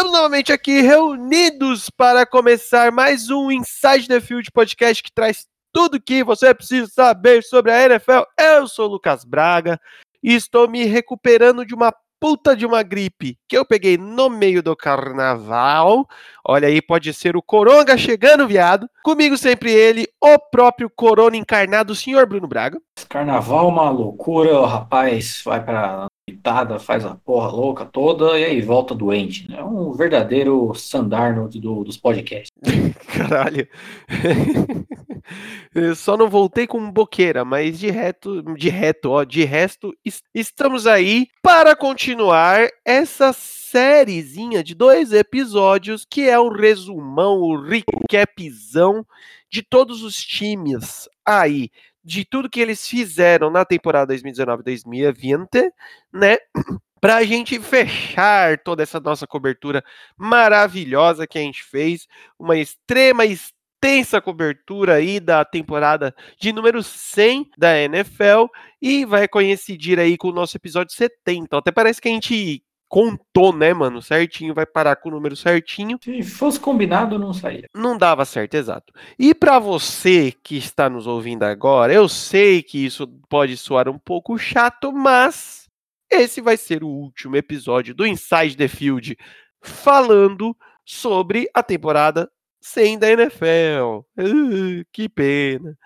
Estamos novamente aqui reunidos para começar mais um Inside the Field podcast que traz tudo que você precisa saber sobre a NFL. Eu sou o Lucas Braga e estou me recuperando de uma puta de uma gripe que eu peguei no meio do carnaval. Olha aí, pode ser o Coronga chegando, viado. Comigo sempre ele, o próprio Corona encarnado, o senhor Bruno Braga. Carnaval é uma loucura, rapaz vai pra pitada, faz a porra louca toda e aí volta doente. É um verdadeiro Sandarno do, dos podcasts. Caralho. Eu só não voltei com boqueira, mas de reto, de reto, ó, de resto, estamos aí para continuar essa sériezinha de dois episódios que é o resumão, o recapzão de todos os times aí de tudo que eles fizeram na temporada 2019-2020, né? Para a gente fechar toda essa nossa cobertura maravilhosa que a gente fez, uma extrema, extensa cobertura aí da temporada de número 100 da NFL e vai coincidir aí com o nosso episódio 70. Até parece que a gente contou, né, mano, certinho, vai parar com o número certinho. Se fosse combinado, não saía. Não dava certo, exato. E para você que está nos ouvindo agora, eu sei que isso pode soar um pouco chato, mas esse vai ser o último episódio do Inside the Field falando sobre a temporada sem da NFL. Uh, que pena.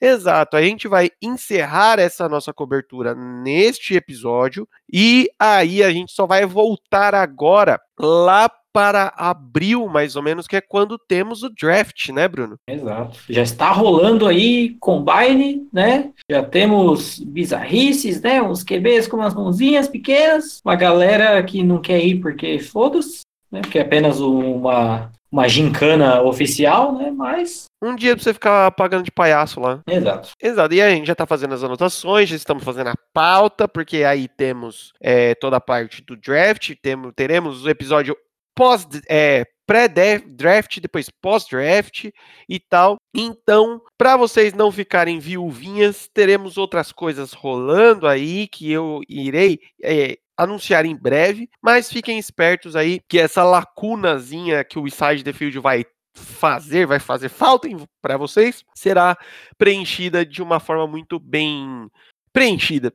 Exato, a gente vai encerrar essa nossa cobertura neste episódio e aí a gente só vai voltar agora lá para abril, mais ou menos, que é quando temos o draft, né, Bruno? Exato. Já está rolando aí combine, né? Já temos bizarrices, né? Uns QBs com umas mãozinhas pequenas, uma galera que não quer ir porque foda-se, né? Porque é apenas uma uma gincana oficial, né? Mas. Um dia pra você ficar pagando de palhaço lá. Exato. Exato. E aí, a gente já tá fazendo as anotações, já estamos fazendo a pauta, porque aí temos é, toda a parte do draft, temos, teremos o episódio pós. É, pré-draft, depois pós-draft e tal. Então, para vocês não ficarem viuvinhas, teremos outras coisas rolando aí que eu irei é, anunciar em breve, mas fiquem espertos aí que essa lacunazinha que o Inside the Field vai fazer, vai fazer falta para vocês, será preenchida de uma forma muito bem preenchida.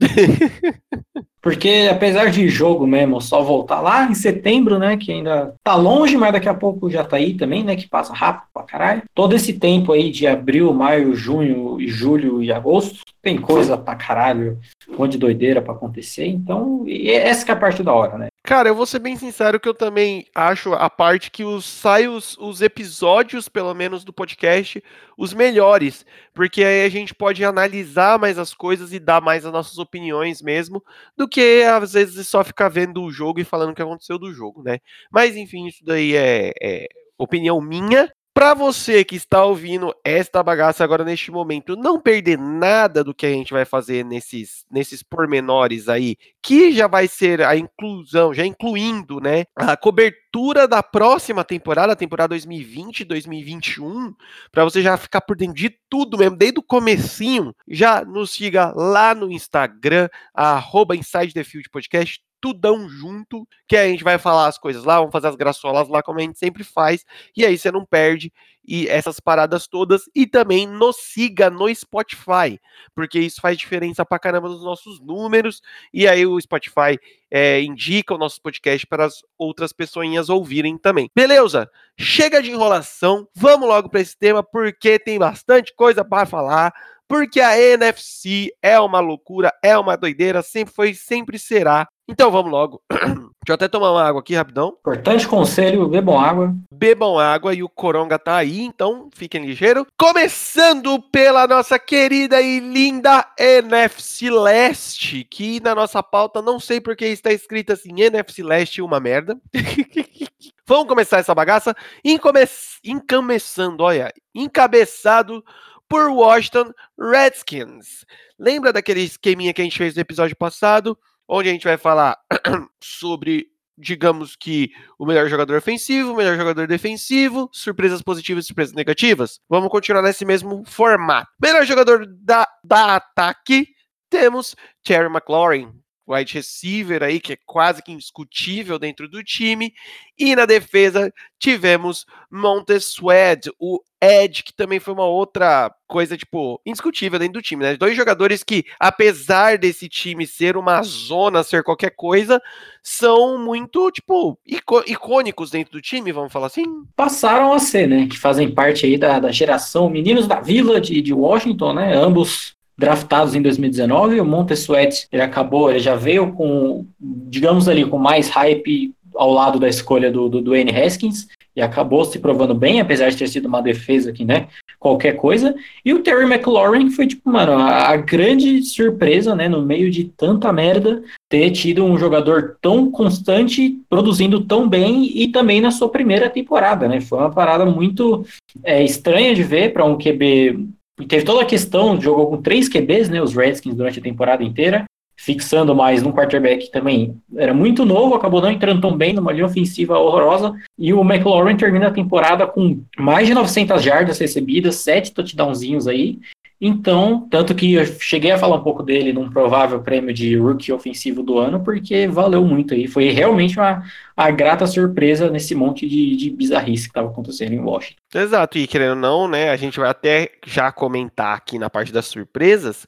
Porque apesar de jogo mesmo só voltar lá em setembro, né, que ainda tá longe, mas daqui a pouco já tá aí também, né, que passa rápido pra caralho. Todo esse tempo aí de abril, maio, junho, julho e agosto, tem coisa pra caralho, um monte de doideira pra acontecer. Então, essa que é a parte da hora, né? Cara, eu vou ser bem sincero que eu também acho a parte que os, sai os, os episódios, pelo menos, do podcast, os melhores. Porque aí a gente pode analisar mais as coisas e dar mais as nossas opiniões mesmo, do que às vezes só ficar vendo o jogo e falando o que aconteceu do jogo, né? Mas enfim, isso daí é, é opinião minha. Para você que está ouvindo esta bagaça agora neste momento, não perder nada do que a gente vai fazer nesses, nesses pormenores aí, que já vai ser a inclusão, já incluindo, né, a cobertura da próxima temporada, temporada 2020-2021, para você já ficar por dentro de tudo mesmo, desde o comecinho, já nos siga lá no Instagram, arroba Inside the Field Podcast, tudão junto, que a gente vai falar as coisas lá, vamos fazer as graçolas lá como a gente sempre faz, e aí você não perde e essas paradas todas e também nos siga no Spotify, porque isso faz diferença pra caramba nos nossos números, e aí o Spotify é, indica o nosso podcast para as outras pessoinhas ouvirem também. Beleza? Chega de enrolação, vamos logo para esse tema, porque tem bastante coisa para falar, porque a NFC é uma loucura, é uma doideira, sempre foi, sempre será. Então vamos logo. Deixa eu até tomar uma água aqui rapidão. Importante conselho, bebam água. Bebam água e o Coronga tá aí, então fiquem ligeiros. Começando pela nossa querida e linda NFC Leste, que na nossa pauta não sei porque está escrito assim, NFC Leste uma merda. Vamos começar essa bagaça. Encome... Encabeçando, olha, encabeçado por Washington Redskins. Lembra daquele esqueminha que a gente fez no episódio passado, onde a gente vai falar sobre, digamos que, o melhor jogador ofensivo, o melhor jogador defensivo, surpresas positivas e surpresas negativas? Vamos continuar nesse mesmo formato. Melhor jogador da, da ataque, temos Terry McLaurin, wide receiver aí, que é quase que indiscutível dentro do time. E na defesa tivemos Montez Sweat, o Ed, que também foi uma outra coisa, tipo, indiscutível dentro do time, né? Dois jogadores que, apesar desse time ser uma zona, ser qualquer coisa, são muito, tipo, icônicos dentro do time, vamos falar assim? Passaram a ser, né? Que fazem parte aí da, da geração Meninos da Vila de, de Washington, né? Ambos draftados em 2019. O Montesuet, ele acabou, ele já veio com, digamos ali, com mais hype ao lado da escolha do, do Dwayne Haskins e acabou se provando bem, apesar de ter sido uma defesa que, né, qualquer coisa. E o Terry McLaurin foi, tipo, mano, a, a, grande surpresa, né, no meio de tanta merda, ter tido um jogador tão constante, produzindo tão bem e também na sua primeira temporada, né. Foi uma parada muito é, estranha de ver para um QB. Teve toda a questão, jogou com três QBs, né, os Redskins durante a temporada inteira fixando mais no quarterback também era muito novo, acabou não entrando tão bem numa linha ofensiva horrorosa, e o McLaurin termina a temporada com mais de 900 jardas recebidas, sete touchdownzinhos aí, então, tanto que eu cheguei a falar um pouco dele num provável prêmio de rookie ofensivo do ano, porque valeu muito aí, foi realmente uma a grata surpresa nesse monte de, de bizarrice que estava acontecendo em Washington. Exato, e querendo ou não, né, a gente vai até já comentar aqui na parte das surpresas,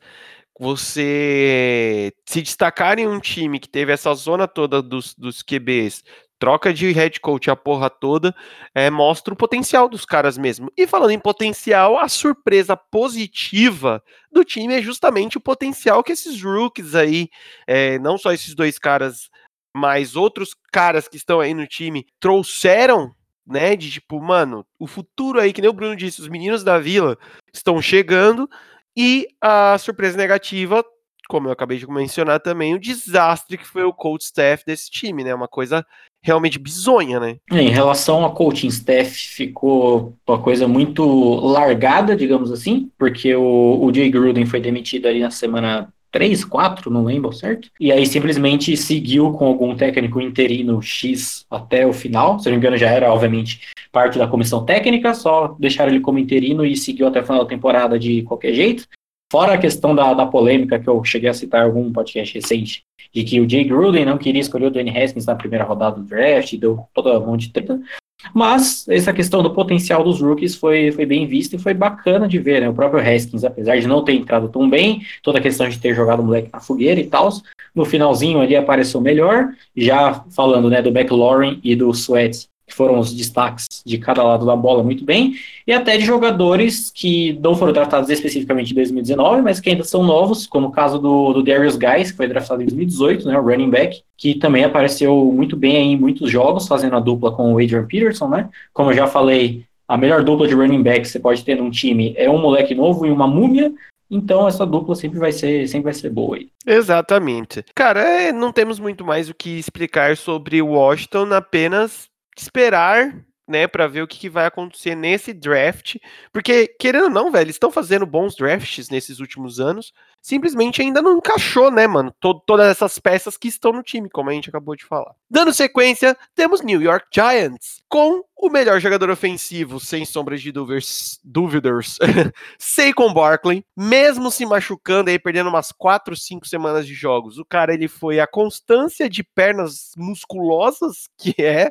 você se destacar em um time que teve essa zona toda dos, dos QBs, troca de head coach a porra toda, é, mostra o potencial dos caras mesmo. E falando em potencial, a surpresa positiva do time é justamente o potencial que esses rookies aí, é, não só esses dois caras, mas outros caras que estão aí no time, trouxeram né? De tipo, mano, o futuro aí, que nem o Bruno disse, os meninos da vila estão chegando e a surpresa negativa, como eu acabei de mencionar também, o desastre que foi o coach staff desse time, né? Uma coisa realmente bizonha, né? É, em relação ao coaching staff, ficou uma coisa muito largada, digamos assim, porque o, o Jay Gruden foi demitido ali na semana 3, 4, não lembro certo? E aí simplesmente seguiu com algum técnico interino X até o final. Se não me engano, já era, obviamente, parte da comissão técnica, só deixaram ele como interino e seguiu até o final da temporada de qualquer jeito. Fora a questão da, da polêmica que eu cheguei a citar em algum podcast recente, de que o Jay Gruden não queria escolher o Danny Haskins na primeira rodada do draft, deu toda um monte de treta. Mas essa questão do potencial dos rookies foi, foi bem vista e foi bacana de ver, né? O próprio Haskins, apesar de não ter entrado tão bem, toda a questão de ter jogado o moleque na fogueira e tal, no finalzinho ali apareceu melhor. Já falando, né, do McLaurin e do Sweat, que foram os destaques de cada lado da bola muito bem, e até de jogadores que não foram tratados especificamente em 2019, mas que ainda são novos, como o caso do, do Darius Guys, que foi draftado em 2018, né, o running back, que também apareceu muito bem em muitos jogos, fazendo a dupla com o Adrian Peterson, né? Como eu já falei, a melhor dupla de running back que você pode ter num time é um moleque novo e uma múmia, então essa dupla sempre vai ser, sempre vai ser boa aí. Exatamente. Cara, é, não temos muito mais o que explicar sobre o Washington, apenas esperar, né, para ver o que, que, vai acontecer nesse draft, porque querendo ou não, velho, estão fazendo bons drafts nesses últimos anos simplesmente ainda não encaixou, né, mano? todas essas peças que estão no time, como a gente acabou de falar. Dando sequência, temos New York Giants, com o melhor jogador ofensivo, sem sombras de dúvidas, dúvidas, Saquon Barkley, mesmo se machucando aí, perdendo umas 4, 5 semanas de jogos. O cara, ele foi a constância de pernas musculosas que é,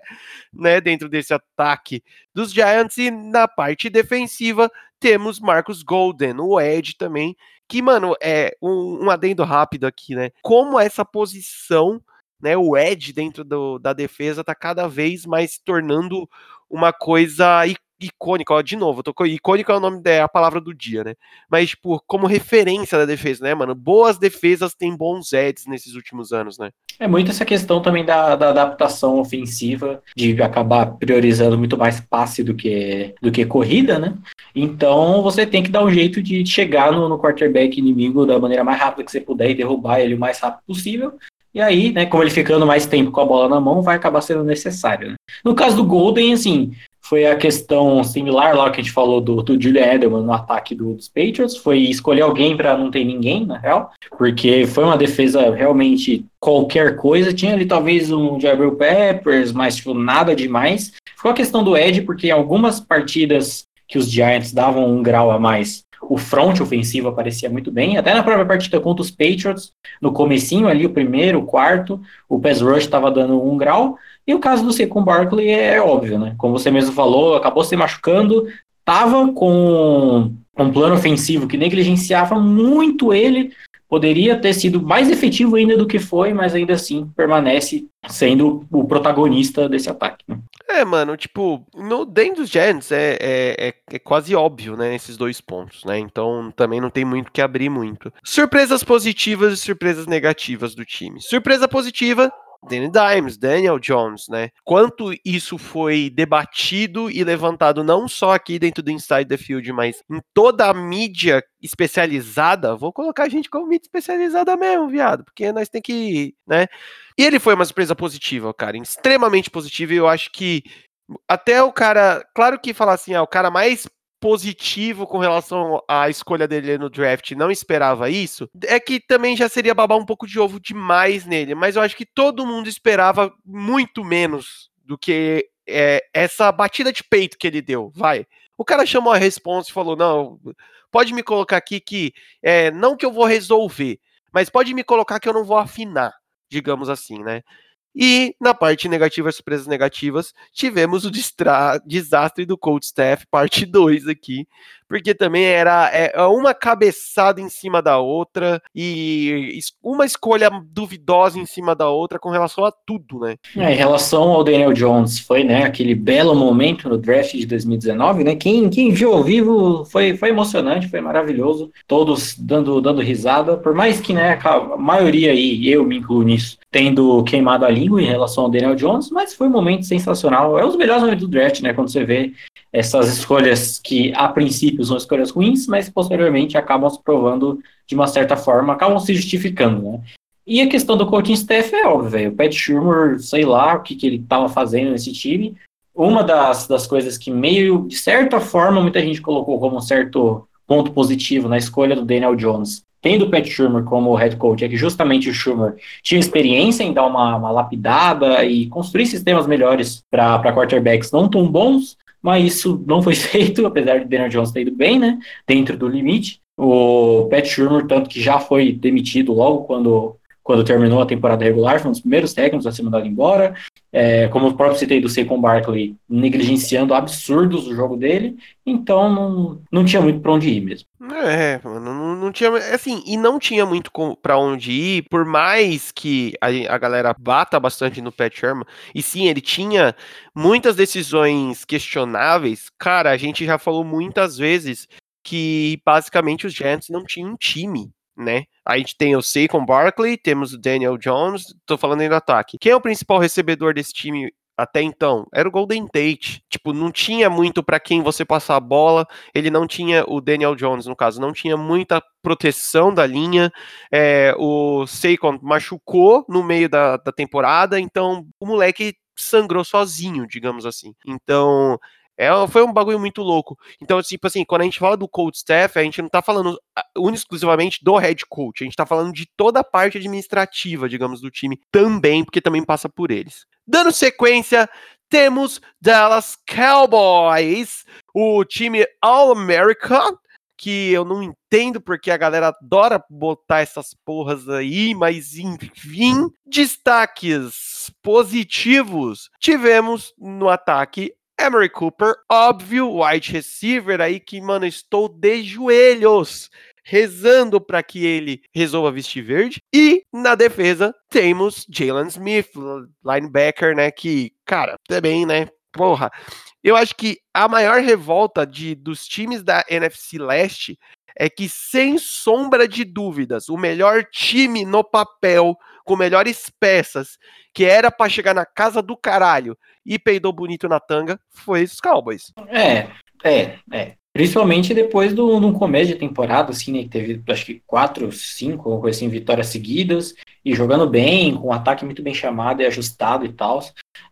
né, dentro desse ataque dos Giants, e na parte defensiva temos Marcus Golden, o Ed também, que, mano, é um, um adendo rápido aqui, né? Como essa posição, né, o Ed dentro do, da defesa tá cada vez mais se tornando uma coisa icônica, ó, de novo, tô, icônica é o nome é a palavra do dia, né? Mas, tipo, como referência da defesa, né, mano? Boas defesas têm bons Eds nesses últimos anos, né? É muito essa questão também da, da adaptação ofensiva, de acabar priorizando muito mais passe do que, do que corrida, né? Então você tem que dar um jeito de chegar no, no quarterback inimigo da maneira mais rápida que você puder e derrubar ele o mais rápido possível. E aí, né, como ele ficando mais tempo com a bola na mão, vai acabar sendo necessário. Né? No caso do Golden, assim, foi a questão similar lá que a gente falou do, do Julian Edelman no ataque do, dos Patriots, foi escolher alguém para não ter ninguém, na real, porque foi uma defesa realmente qualquer coisa, tinha ali talvez um Jabril Peppers, mas tipo, nada demais. Ficou a questão do Ed, porque em algumas partidas que os Giants davam um grau a mais, o front ofensivo aparecia muito bem, até na própria partida contra os Patriots, no comecinho ali, o primeiro, o quarto, o pass rush estava dando um grau, e o caso do Saquon Barkley é óbvio, né? Como você mesmo falou, acabou se machucando, tava com um plano ofensivo que negligenciava muito ele, poderia ter sido mais efetivo ainda do que foi, mas ainda assim permanece sendo o protagonista desse ataque. Né? É, mano, tipo, no dentro dos Giants é, é, é, é, quase óbvio, né, esses dois pontos, né, então também não tem muito que abrir muito. Surpresas positivas e surpresas negativas do time. Surpresa positiva, Danny Dimes, Daniel Jones, né? Quanto isso foi debatido e levantado não só aqui dentro do Inside the Field, mas em toda a mídia especializada. Vou colocar a gente como mídia especializada mesmo, viado, porque nós tem que, né? E ele foi uma surpresa positiva, cara, extremamente positiva. E eu acho que até o cara, claro que falar assim, ah, o cara mais positivo com relação à escolha dele no draft, não esperava isso, é que também já seria babar um pouco de ovo demais nele, mas eu acho que todo mundo esperava muito menos do que é, essa batida de peito que ele deu, vai. O cara chamou a responsa e falou, não, pode me colocar aqui que, é, não que eu vou resolver, mas pode me colocar que eu não vou afinar, digamos assim, né? E na parte negativa, surpresas negativas, tivemos o desastre do Cold Staff, parte 2 aqui, porque também era é, é, uma cabeçada em cima da outra e uma escolha duvidosa em cima da outra com relação a tudo, né? É, em relação ao Daniel Jones, foi né, aquele belo momento no draft de 2019, né? Quem, quem viu ao vivo foi, foi emocionante, foi maravilhoso, todos dando, dando risada, por mais que né, a maioria aí, eu me incluo nisso, tendo queimado a língua em relação ao Daniel Jones, mas foi um momento sensacional. É um dos melhores momentos do draft, né? Quando você vê essas escolhas que a princípio são escolhas ruins, mas posteriormente acabam se provando de uma certa forma, acabam se justificando, né? E a questão do coaching staff é óbvio, o Pat Schumer, sei lá o que, que ele estava fazendo nesse time. Uma das, das coisas que meio, de certa forma, muita gente colocou como um certo ponto positivo na escolha do Daniel Jones, tendo o Pat Schumer como head coach, é que justamente o Schumer tinha experiência em dar uma, uma lapidada e construir sistemas melhores para quarterbacks não tão bons, mas isso não foi feito, apesar de Daniel Jones ter ido bem, né, dentro do limite. O Pat Shermer, tanto que já foi demitido logo quando, quando terminou a temporada regular, foi um dos primeiros técnicos a ser mandado embora. É, como o próprio citei do Saquon Barkley, negligenciando absurdos o jogo dele, então não, não tinha muito para onde ir mesmo. É, não, não tinha, assim, e não tinha muito para onde ir, por mais que a, a galera bata bastante no Pat Sherman, e sim, ele tinha muitas decisões questionáveis, cara, a gente já falou muitas vezes que basicamente os Giants não tinham um time, né? A gente tem o Saquon Barkley, temos o Daniel Jones, tô falando aí do ataque. Quem é o principal recebedor desse time até então? Era o Golden Tate. Tipo, não tinha muito para quem você passar a bola. Ele não tinha, o Daniel Jones, no caso, não tinha muita proteção da linha. É, o Saquon machucou no meio da, da temporada, então o moleque sangrou sozinho, digamos assim. Então, é, foi um bagulho muito louco. Então, tipo assim, quando a gente fala do coach staff, a gente não tá falando único exclusivamente do head coach, a gente tá falando de toda a parte administrativa, digamos, do time também, porque também passa por eles. Dando sequência, temos Dallas Cowboys, o time All-American, que eu não entendo porque a galera adora botar essas porras aí, mas enfim, destaques positivos tivemos no ataque Emery Cooper, óbvio, wide receiver aí que, mano, estou de joelhos rezando para que ele resolva vestir verde. E na defesa temos Jalen Smith, linebacker, né, que, cara, também, né, porra. Eu acho que a maior revolta de, dos times da NFC Leste é que, sem sombra de dúvidas, o melhor time no papel, com melhores peças, que era para chegar na casa do caralho e peidou bonito na tanga, foi os Cowboys. É, é, é. Principalmente depois do no começo de temporada, assim, né? Que teve acho que quatro, cinco, coisa assim, vitórias seguidas, e jogando bem, com um ataque muito bem chamado e ajustado e tal.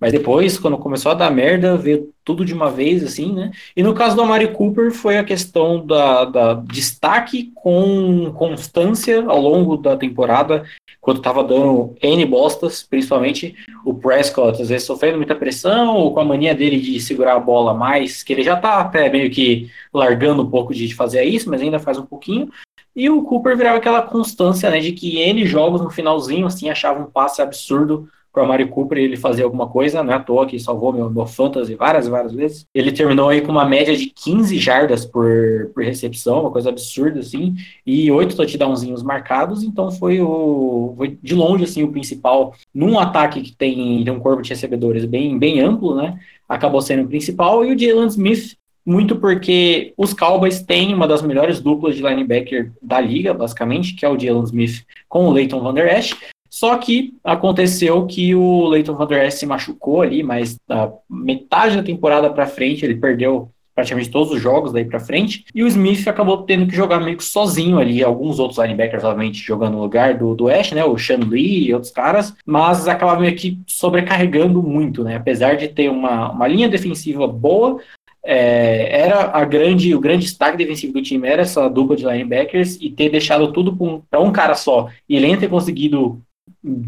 Mas depois, quando começou a dar merda, veio tudo de uma vez, assim, né? E no caso do Amari Cooper foi a questão da, da destaque com constância ao longo da temporada, quando tava dando N bostas, principalmente o Prescott, às vezes sofrendo muita pressão, ou com a mania dele de segurar a bola mais, que ele já tá até meio que largando um pouco de fazer isso, mas ainda faz um pouquinho. E o Cooper virava aquela constância, né, de que N jogos no finalzinho, assim, achava um passe absurdo para o Amari Cooper ele fazer alguma coisa, não é à toa que salvou meu, meu fantasy várias várias vezes. Ele terminou aí com uma média de 15 jardas por, por recepção, uma coisa absurda assim, e oito touchdownzinhos marcados, então foi o foi de longe assim o principal num ataque que tem, tem um corpo de recebedores bem bem amplo, né? Acabou sendo o principal e o Jalen Smith muito porque os Cowboys têm uma das melhores duplas de linebacker da liga, basicamente, que é o Jalen Smith com o Leighton Van Der Esch, só que aconteceu que o Leighton Van Der Esch se machucou ali, mas da metade da temporada para frente ele perdeu praticamente todos os jogos daí para frente, e o Smith acabou tendo que jogar meio que sozinho ali, alguns outros linebackers, obviamente, jogando no lugar do, do Ash, né, o Sean Lee e outros caras, mas acabava meio que sobrecarregando muito, né, apesar de ter uma, uma linha defensiva boa, é, era a grande, o grande destaque defensivo do time era essa dupla de linebackers e ter deixado tudo para um cara só e ele ter conseguido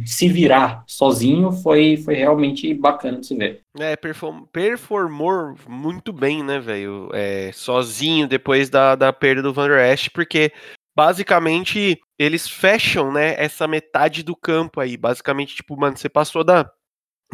se virar sozinho foi, foi realmente bacana de se ver. É, perform, performou muito bem, né, velho? É, sozinho depois da, da perda do Van Der Esch, porque basicamente eles fecham, né, essa metade do campo aí. Basicamente, tipo, mano, você passou da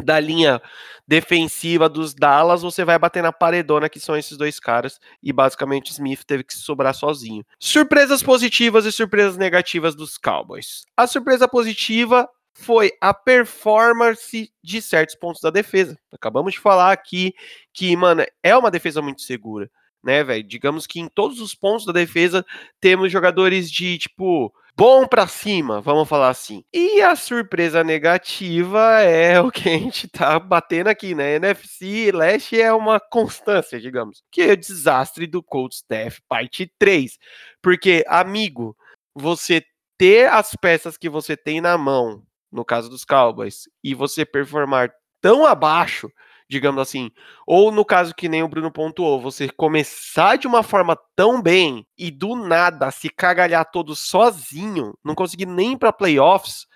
da linha defensiva dos Dallas, você vai bater na paredona, que são esses dois caras, e basicamente Smith teve que sobrar sozinho. Surpresas positivas e surpresas negativas dos Cowboys. A surpresa positiva foi a performance de certos pontos da defesa. Acabamos de falar aqui que, mano, é uma defesa muito segura, né, velho? Digamos que em todos os pontos da defesa temos jogadores de, tipo, bom para cima, vamos falar assim. E a surpresa negativa é o que a gente tá batendo aqui, né? NFC Leste é uma constância, digamos, que é o desastre do Cold Staff parte 3. Porque, amigo, você ter as peças que você tem na mão, no caso dos Cowboys, e você performar tão abaixo digamos assim. Ou no caso que nem o Bruno pontuou, você começar de uma forma tão bem e do nada se cagalhar todo sozinho, não conseguir nem para playoffs,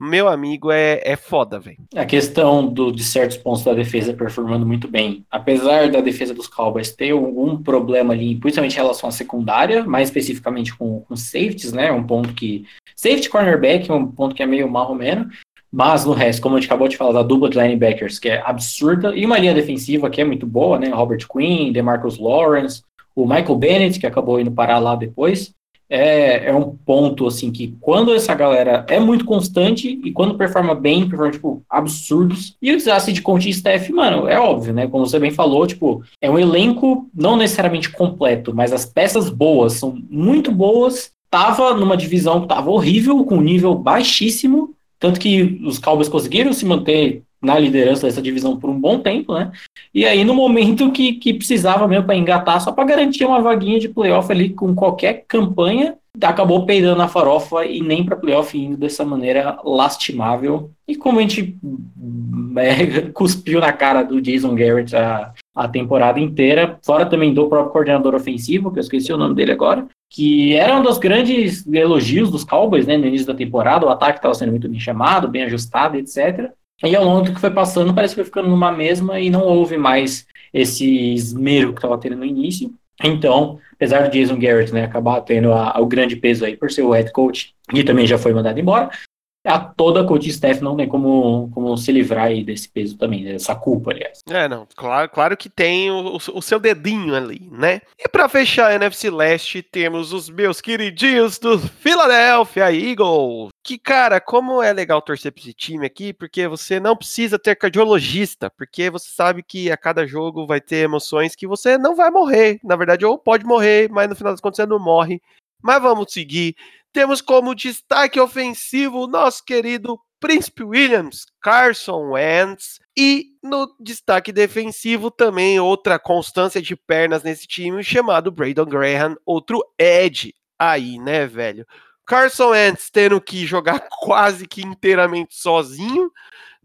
meu amigo, é, é foda, velho. A questão do, de certos pontos da defesa performando muito bem. Apesar da defesa dos Cowboys ter algum problema ali, principalmente em relação à secundária, mais especificamente com, com safeties, né? Um ponto que. Safety cornerback é um ponto que é meio marromeno. Mas no resto, como a gente acabou de falar, da dupla de linebackers, que é absurda, e uma linha defensiva que é muito boa, né? Robert Quinn, DeMarcus Lawrence, o Michael Bennett, que acabou indo parar lá depois. É, é um ponto, assim, que quando essa galera é muito constante e quando performa bem, performa, tipo, absurdos. E o desastre de Conte e Steph, mano, é óbvio, né? Como você bem falou, tipo, é um elenco não necessariamente completo, mas as peças boas são muito boas. Tava numa divisão que tava horrível, com nível baixíssimo, tanto que os Cowboys conseguiram se manter na liderança dessa divisão por um bom tempo, né? E aí, no momento que, que precisava mesmo para engatar, só para garantir uma vaguinha de playoff ali com qualquer campanha, acabou peidando na farofa e nem para playoff indo dessa maneira lastimável. E como a gente é, cuspiu na cara do Jason Garrett a, a temporada inteira, fora também do próprio coordenador ofensivo, que eu esqueci o nome dele agora, que era um dos grandes elogios dos Cowboys, né, no início da temporada, o ataque estava sendo muito bem chamado, bem ajustado, etc. E ao longo do que foi passando, parece que foi ficando numa mesma e não houve mais esse esmero que estava tendo no início. Então, apesar do Jason Garrett né, acabar tendo a, o grande peso aí por ser o head coach e também já foi mandado embora, a toda a coaching staff não tem como, como se livrar aí desse peso também, dessa culpa, aliás. É, não, claro, claro que tem o, o seu dedinho ali, né? E para fechar a NFC Leste, temos os meus queridinhos do Philadelphia Eagles. Que, cara, como é legal torcer pra esse time aqui, porque você não precisa ter cardiologista, porque você sabe que a cada jogo vai ter emoções que você não vai morrer. Na verdade, ou pode morrer, mas no final das contas você não morre. Mas vamos seguir. Temos como destaque ofensivo o nosso querido Príncipe Williams, Carson Wentz. E no destaque defensivo também outra constância de pernas nesse time chamado Braden Graham, outro Ed aí, né, velho? Carson Wentz tendo que jogar quase que inteiramente sozinho,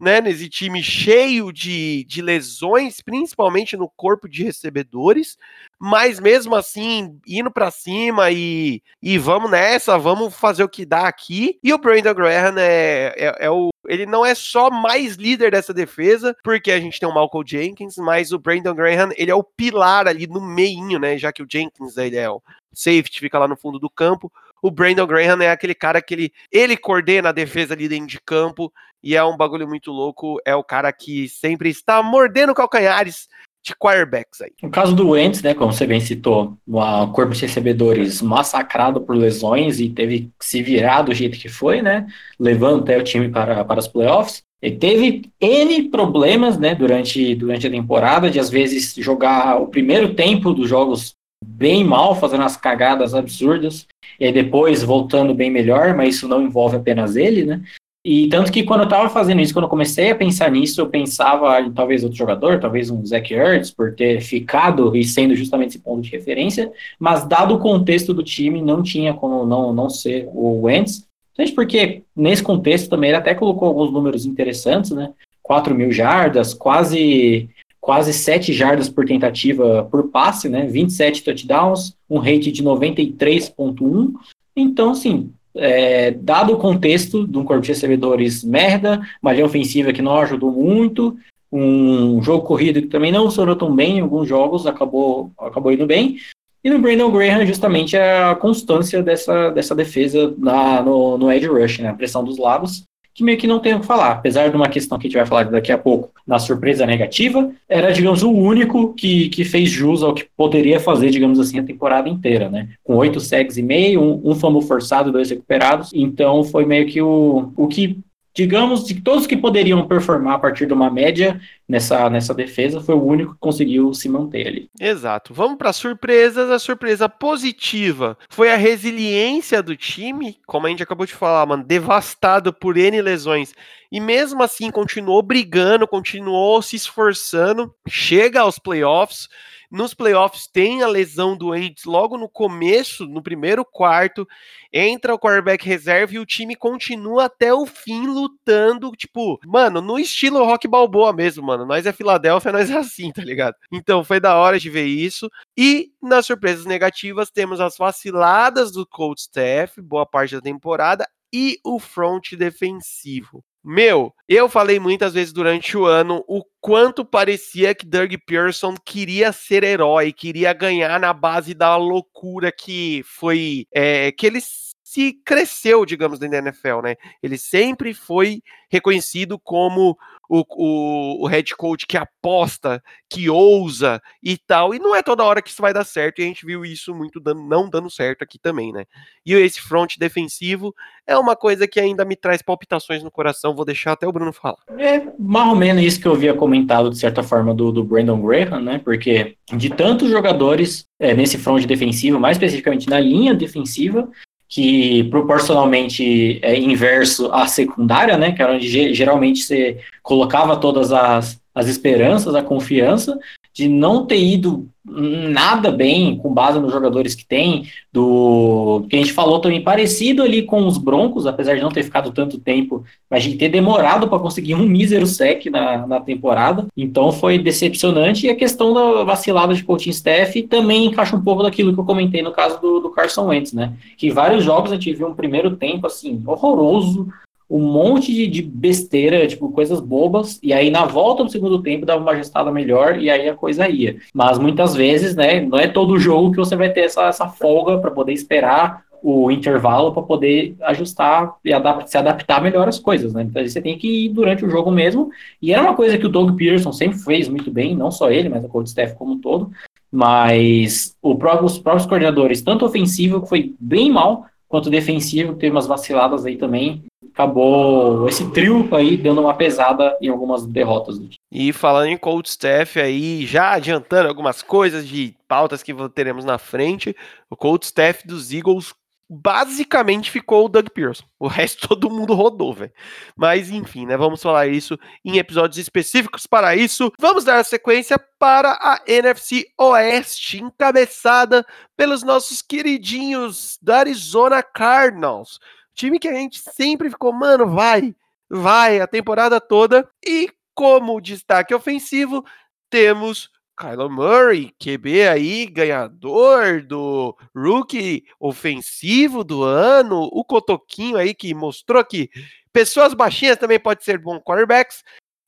né, nesse time cheio de, de lesões, principalmente no corpo de recebedores, mas mesmo assim, indo para cima e, e vamos nessa, vamos fazer o que dá aqui. E o Brandon Graham é, é, é o. Ele não é só mais líder dessa defesa, porque a gente tem o Malcolm Jenkins, mas o Brandon Graham, ele é o pilar ali no meinho, né? Já que o Jenkins ele é o safety, fica lá no fundo do campo. O Brandon Graham é aquele cara que ele, ele coordena a defesa ali dentro de campo e é um bagulho muito louco. É o cara que sempre está mordendo calcanhares de quarterbacks aí. No caso do Wentz, né, como você bem citou, o corpo de recebedores massacrado por lesões e teve que se virar do jeito que foi, né, levando até o time para, para os playoffs. Ele teve N problemas, né, durante, durante a temporada, de às vezes jogar o primeiro tempo dos jogos bem mal, fazendo as cagadas absurdas, e aí depois voltando bem melhor, mas isso não envolve apenas ele, né? E tanto que quando eu estava fazendo isso, quando eu comecei a pensar nisso, eu pensava em talvez outro jogador, talvez um Zach Ertz, por ter ficado e sendo justamente esse ponto de referência, mas dado o contexto do time, não tinha como não, não ser o Wentz, porque nesse contexto também ele até colocou alguns números interessantes, né? 4 mil jardas, quase quase 7 jardas por tentativa por passe, né? 27 touchdowns, um rate de 93.1. Então, assim, é, dado o contexto de um corpo de recebedores merda, uma linha ofensiva que não ajudou muito, um jogo corrido que também não funcionou tão bem em alguns jogos, acabou, acabou indo bem. E no Brandon Graham, justamente a constância dessa, dessa defesa na, no, no edge rush, né? a pressão dos lados, que meio que não tem o que falar. Apesar de uma questão que a gente vai falar daqui a pouco, na surpresa negativa, era, digamos, o único que, que fez jus ao que poderia fazer, digamos assim, a temporada inteira, né? Com oito segs e meio, um, um fumble forçado, dois recuperados. Então foi meio que o, o que digamos, de todos que poderiam performar a partir de uma média nessa, nessa defesa, foi o único que conseguiu se manter ali. Exato. Vamos para surpresas. A surpresa positiva foi a resiliência do time, como a gente acabou de falar, mano, devastado por N lesões. E mesmo assim continuou brigando, continuou se esforçando, chega aos playoffs. Nos playoffs tem a lesão do Ents logo no começo, no primeiro quarto, entra o quarterback reserva e o time continua até o fim lutando, tipo, mano, no estilo rock balboa mesmo, mano. Nós é Filadélfia, nós é assim, tá ligado? Então foi da hora de ver isso. E nas surpresas negativas temos as vaciladas do coach staff, boa parte da temporada, e o front defensivo. Meu, eu falei muitas vezes durante o ano o quanto parecia que Doug Pearson queria ser herói, queria ganhar na base da loucura que foi é, que ele se cresceu, digamos, dentro da NFL, né? Ele sempre foi reconhecido como o, o, o, head coach que aposta, que ousa e tal. E não é toda hora que isso vai dar certo, e a gente viu isso muito dando, não dando certo aqui também, né? E esse front defensivo é uma coisa que ainda me traz palpitações no coração. Vou deixar até o Bruno falar. É mais ou menos isso que eu havia comentado, de certa forma, do, do Brandon Graham, né? Porque de tantos jogadores é, nesse front defensivo, mais especificamente na linha defensiva, que proporcionalmente é inverso à secundária, né, que era onde geralmente você colocava todas as, as esperanças, a confiança, de não ter ido nada bem com base nos jogadores que tem, do que a gente falou também parecido ali com os Broncos, apesar de não ter ficado tanto tempo, mas de ter demorado para conseguir um mísero sec na, na temporada, então foi decepcionante, e a questão da vacilada de coaching staff também encaixa um pouco daquilo que eu comentei no caso do, do Carson Wentz, né, que vários jogos a gente viu um primeiro tempo, assim, horroroso, um monte de, de, besteira, tipo, coisas bobas, e aí na volta do segundo tempo dava uma gestada melhor e aí a coisa ia. Mas muitas vezes, né, não é todo jogo que você vai ter essa, essa folga para poder esperar o intervalo para poder ajustar e adap se adaptar melhor às coisas, né? Então você tem que ir durante o jogo mesmo. E era uma coisa que o Doug Peterson sempre fez muito bem, não só ele, mas a coach staff como um todo. Mas próprio, os próprios coordenadores, tanto ofensivo, que foi bem mal, quanto defensivo, teve umas vaciladas aí também acabou esse trio aí dando uma pesada em algumas derrotas. E falando em coach staff aí, já adiantando algumas coisas de pautas que teremos na frente, o coach staff dos Eagles basicamente ficou o Doug Pearson. O resto todo mundo rodou, velho. Mas enfim, né? Vamos falar isso em episódios específicos para isso. Vamos dar a sequência para a NFC Oeste, encabeçada pelos nossos queridinhos da Arizona Cardinals. Time que a gente sempre ficou, mano, vai, vai a temporada toda. E como destaque ofensivo, temos Kyler Murray, QB aí, ganhador do rookie ofensivo do ano, o Cotoquinho aí que mostrou que pessoas baixinhas também podem ser bons quarterbacks.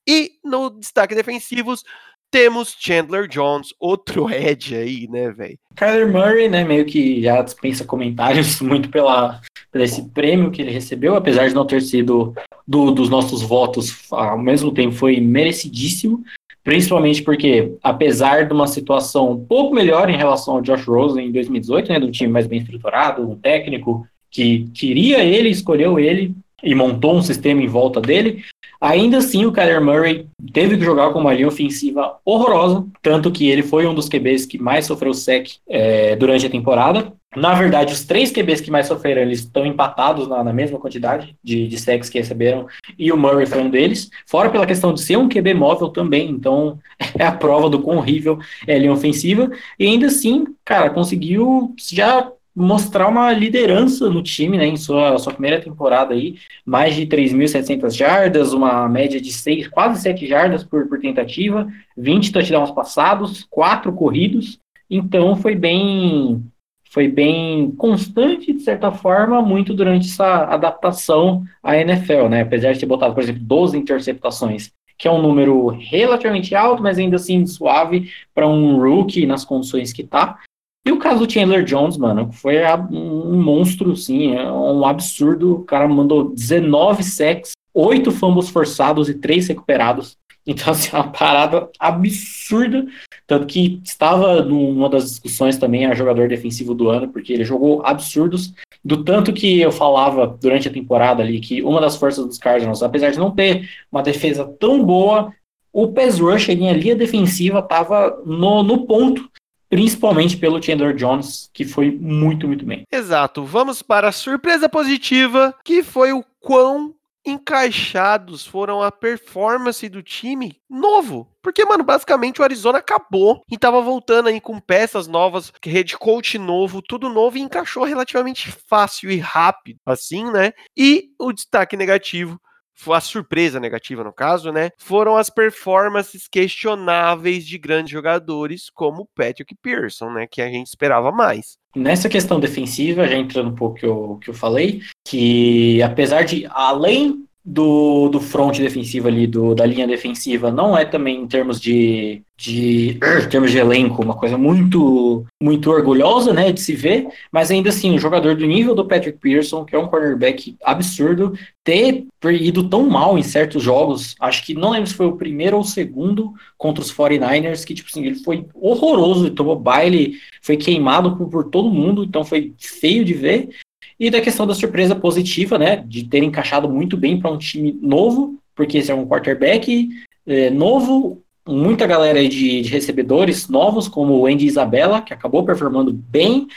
E no destaque defensivos, temos Chandler Jones, outro Edge aí, né, velho? Kyler Murray, né, meio que já dispensa comentários muito pela, esse prêmio que ele recebeu, apesar de não ter sido do, dos nossos votos ao mesmo tempo, foi merecidíssimo. Principalmente porque, apesar de uma situação um pouco melhor em relação ao Josh Rosen em 2018, né, do time mais bem estruturado, um técnico que queria ele, escolheu ele e montou um sistema em volta dele, ainda assim o Kyler Murray teve que jogar com uma linha ofensiva horrorosa, tanto que ele foi um dos QBs que mais sofreu sec é, durante a temporada. Na verdade, os três QBs que mais sofreram, eles estão empatados na, na mesma quantidade de, de sacks que receberam, e o Murray foi um deles. Fora pela questão de ser um QB móvel também, então é a prova do quão horrível é a linha ofensiva. E ainda assim, cara, conseguiu já mostrar uma liderança no time, né, em sua, sua primeira temporada aí, mais de 3.700 jardas, uma média de seis, quase 7 jardas por, por tentativa, 20 touchdowns passados, 4 corridos, então foi bem foi bem constante, de certa forma, muito durante essa adaptação à NFL, né? Apesar de ter botado, por exemplo, 12 interceptações, que é um número relativamente alto, mas ainda assim suave para um rookie nas condições que tá. E o caso do Chandler Jones, mano, foi um monstro, sim, é um absurdo. O cara mandou 19 sacks, 8 fumbles forçados e 3 recuperados. Então, assim, é uma parada absurda. Tanto que estava numa das discussões também a jogador defensivo do ano, porque ele jogou absurdos. Do tanto que eu falava durante a temporada ali que uma das forças dos Cardinals, apesar de não ter uma defesa tão boa, o pass rush, a linha defensiva, estava no, no ponto principalmente pelo Chandler Jones, que foi muito, muito bem. Exato. Vamos para a surpresa positiva, que foi o quão encaixados foram a performance do time novo. Porque, mano, basicamente o Arizona acabou e tava voltando aí com peças novas, head coach novo, tudo novo e encaixou relativamente fácil e rápido, assim, né? E o destaque negativo a surpresa negativa no caso, né, foram as performances questionáveis de grandes jogadores como Patrick Pearson, né, que a gente esperava mais. Nessa questão defensiva, já entrando um pouco que eu, que eu falei, que apesar de, além do, do front defensivo ali, do, da linha defensiva, não é também em termos de, de em termos de elenco, uma coisa muito muito orgulhosa, né, de se ver, mas ainda assim, um jogador do nível do Patrick Pearson, que é um cornerback absurdo, ter ido tão mal em certos jogos, acho que não lembro se foi o primeiro ou o segundo contra os 49ers, que tipo assim, ele foi horroroso, ele tomou baile, foi queimado por, por todo mundo, então foi feio de ver, e da questão da surpresa positiva, né, de ter encaixado muito bem para um time novo, porque esse é um quarterback é, novo, muita galera de, de, recebedores novos, como o Andy Isabella, que acabou performando bem,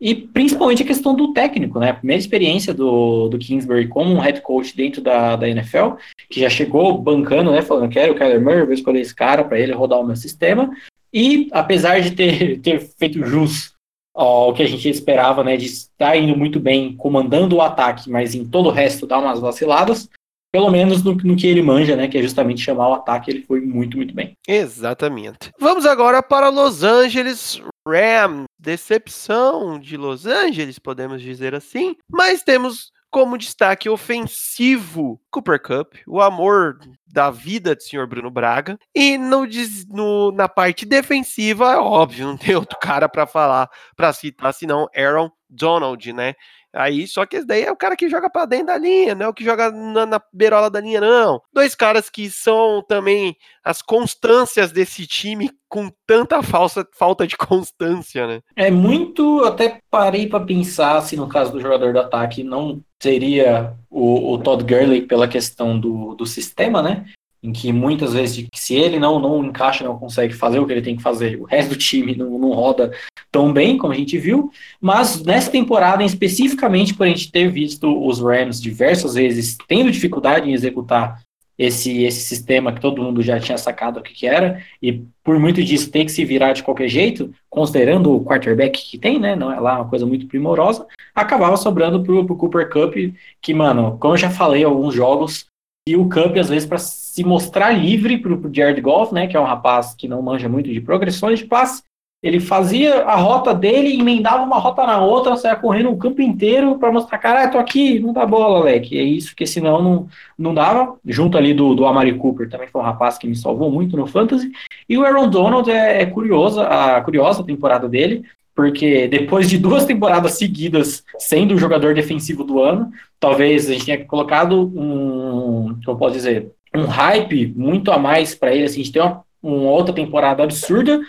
e principalmente a questão do técnico, né? A primeira experiência do, do Kingsbury como um head coach dentro da, da NFL, que já chegou bancando, né? Falando, quero o Kyler Murray, vou escolher esse cara para ele rodar o meu sistema. E apesar de ter, ter feito jus o que a gente esperava, né, de estar indo muito bem comandando o ataque, mas em todo o resto dar umas vaciladas, pelo menos no, no, que ele manja, né, que é justamente chamar o ataque, ele foi muito, muito bem. Exatamente. Vamos agora para Los Angeles Rams. Decepção de Los Angeles, podemos dizer assim, mas temos como destaque ofensivo, Cooper Cup, o amor da vida do senhor Bruno Braga. E no, no na parte defensiva, é óbvio, não tem outro cara para falar, para citar, senão Aaron Donald, né? Aí, só que esse daí é o cara que joga para dentro da linha, não é o que joga na, na beirola da linha, não. Dois caras que são também as constâncias desse time com tanta falsa, falta de constância, né? É muito. Até parei para pensar se no caso do jogador do ataque não seria o, o Todd Gurley pela questão do, do sistema, né? Em que muitas vezes, se ele não, não encaixa, não consegue fazer o que ele tem que fazer, o resto do time não, não roda tão bem, como a gente viu. Mas nessa temporada, especificamente por a gente ter visto os Rams diversas vezes tendo dificuldade em executar esse, esse sistema que todo mundo já tinha sacado o que, que era, e por muito disso tem que se virar de qualquer jeito, considerando o quarterback que tem, né? Não é lá uma coisa muito primorosa, acabava sobrando pro, pro Cooper Cup, que, mano, como eu já falei alguns jogos, e o Cup, às vezes, para se mostrar livre pro, pro Jared Goff, né? Que é um rapaz que não manja muito de progressões de passe, ele fazia a rota dele, emendava uma rota na outra, saia correndo o campo inteiro para mostrar, cara, tô aqui, não dá bola, Leque. É isso, porque senão não, não dava. Junto ali do, do Amari Cooper, também foi um rapaz que me salvou muito no Fantasy. E o Aaron Donald é, é curiosa, a curiosa temporada dele, porque depois de duas temporadas seguidas sendo o jogador defensivo do ano, talvez a gente tenha colocado um, como posso dizer, um hype muito a mais para ele, assim, a gente tem uma, uma outra temporada absurda,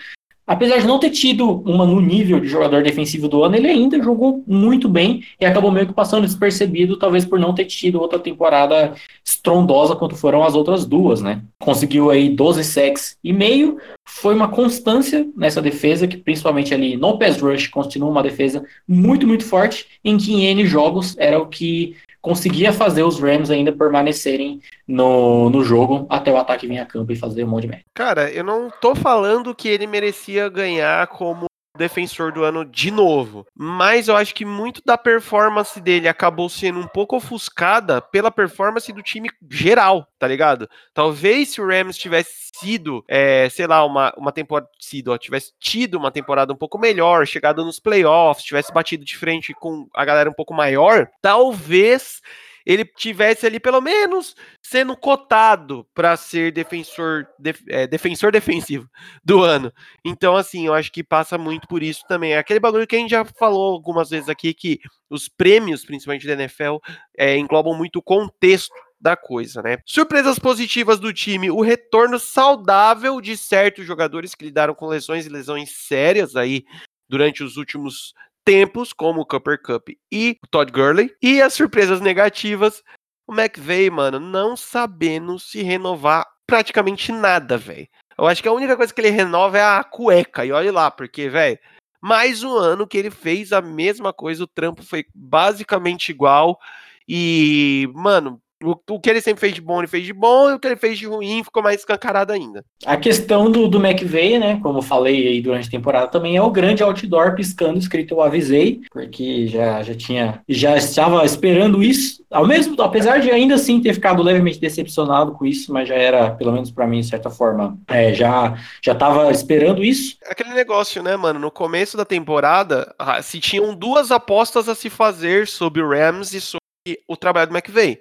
apesar de não ter tido uma no nível de jogador defensivo do ano, ele ainda jogou muito bem e acabou meio que passando despercebido, talvez por não ter tido outra temporada estrondosa quanto foram as outras duas, né? Conseguiu aí 12 sacks e meio, foi uma constância nessa defesa, que principalmente ali no pass rush continua uma defesa muito, muito forte, em que em N jogos era o que conseguia fazer os Rams ainda permanecerem no, no jogo até o ataque vir a campo e fazer um monte de merda. Cara, eu não tô falando que ele merecia ganhar como defensor do ano de novo. Mas eu acho que muito da performance dele acabou sendo um pouco ofuscada pela performance do time geral, tá ligado? Talvez se o Rams tivesse sido, é, sei lá, uma, uma temporada, sido, ó, tivesse tido uma temporada um pouco melhor, chegado nos playoffs, tivesse batido de frente com a galera um pouco maior, talvez ele tivesse ali pelo menos sendo cotado para ser defensor, def, é, defensor defensivo do ano. Então, assim, eu acho que passa muito por isso também. Aquele bagulho que a gente já falou algumas vezes aqui, que os prêmios, principalmente da NFL, é, englobam muito o contexto da coisa, né? Surpresas positivas do time, o retorno saudável de certos jogadores que lidaram com lesões e lesões sérias aí durante os últimos tempos, como o Cooper Cup e o Todd Gurley. E as surpresas negativas, o McVeigh, mano, não sabendo se renovar praticamente nada, velho. Eu acho que a única coisa que ele renova é a cueca, e olha lá, porque, velho, mais um ano que ele fez a mesma coisa, o trampo foi basicamente igual. E, mano, o, o, que ele sempre fez de bom, ele fez de bom, e o que ele fez de ruim ficou mais escancarado ainda. A questão do, do McVeigh, né, como eu falei aí durante a temporada, também é o grande outdoor piscando escrito eu avisei, porque já, já tinha, já estava esperando isso, ao mesmo, apesar de ainda assim ter ficado levemente decepcionado com isso, mas já era, pelo menos para mim, de certa forma, é, já já estava esperando isso. Aquele negócio, né, mano, no começo da temporada, se tinham duas apostas a se fazer sobre o Rams e sobre o trabalho do McVeigh,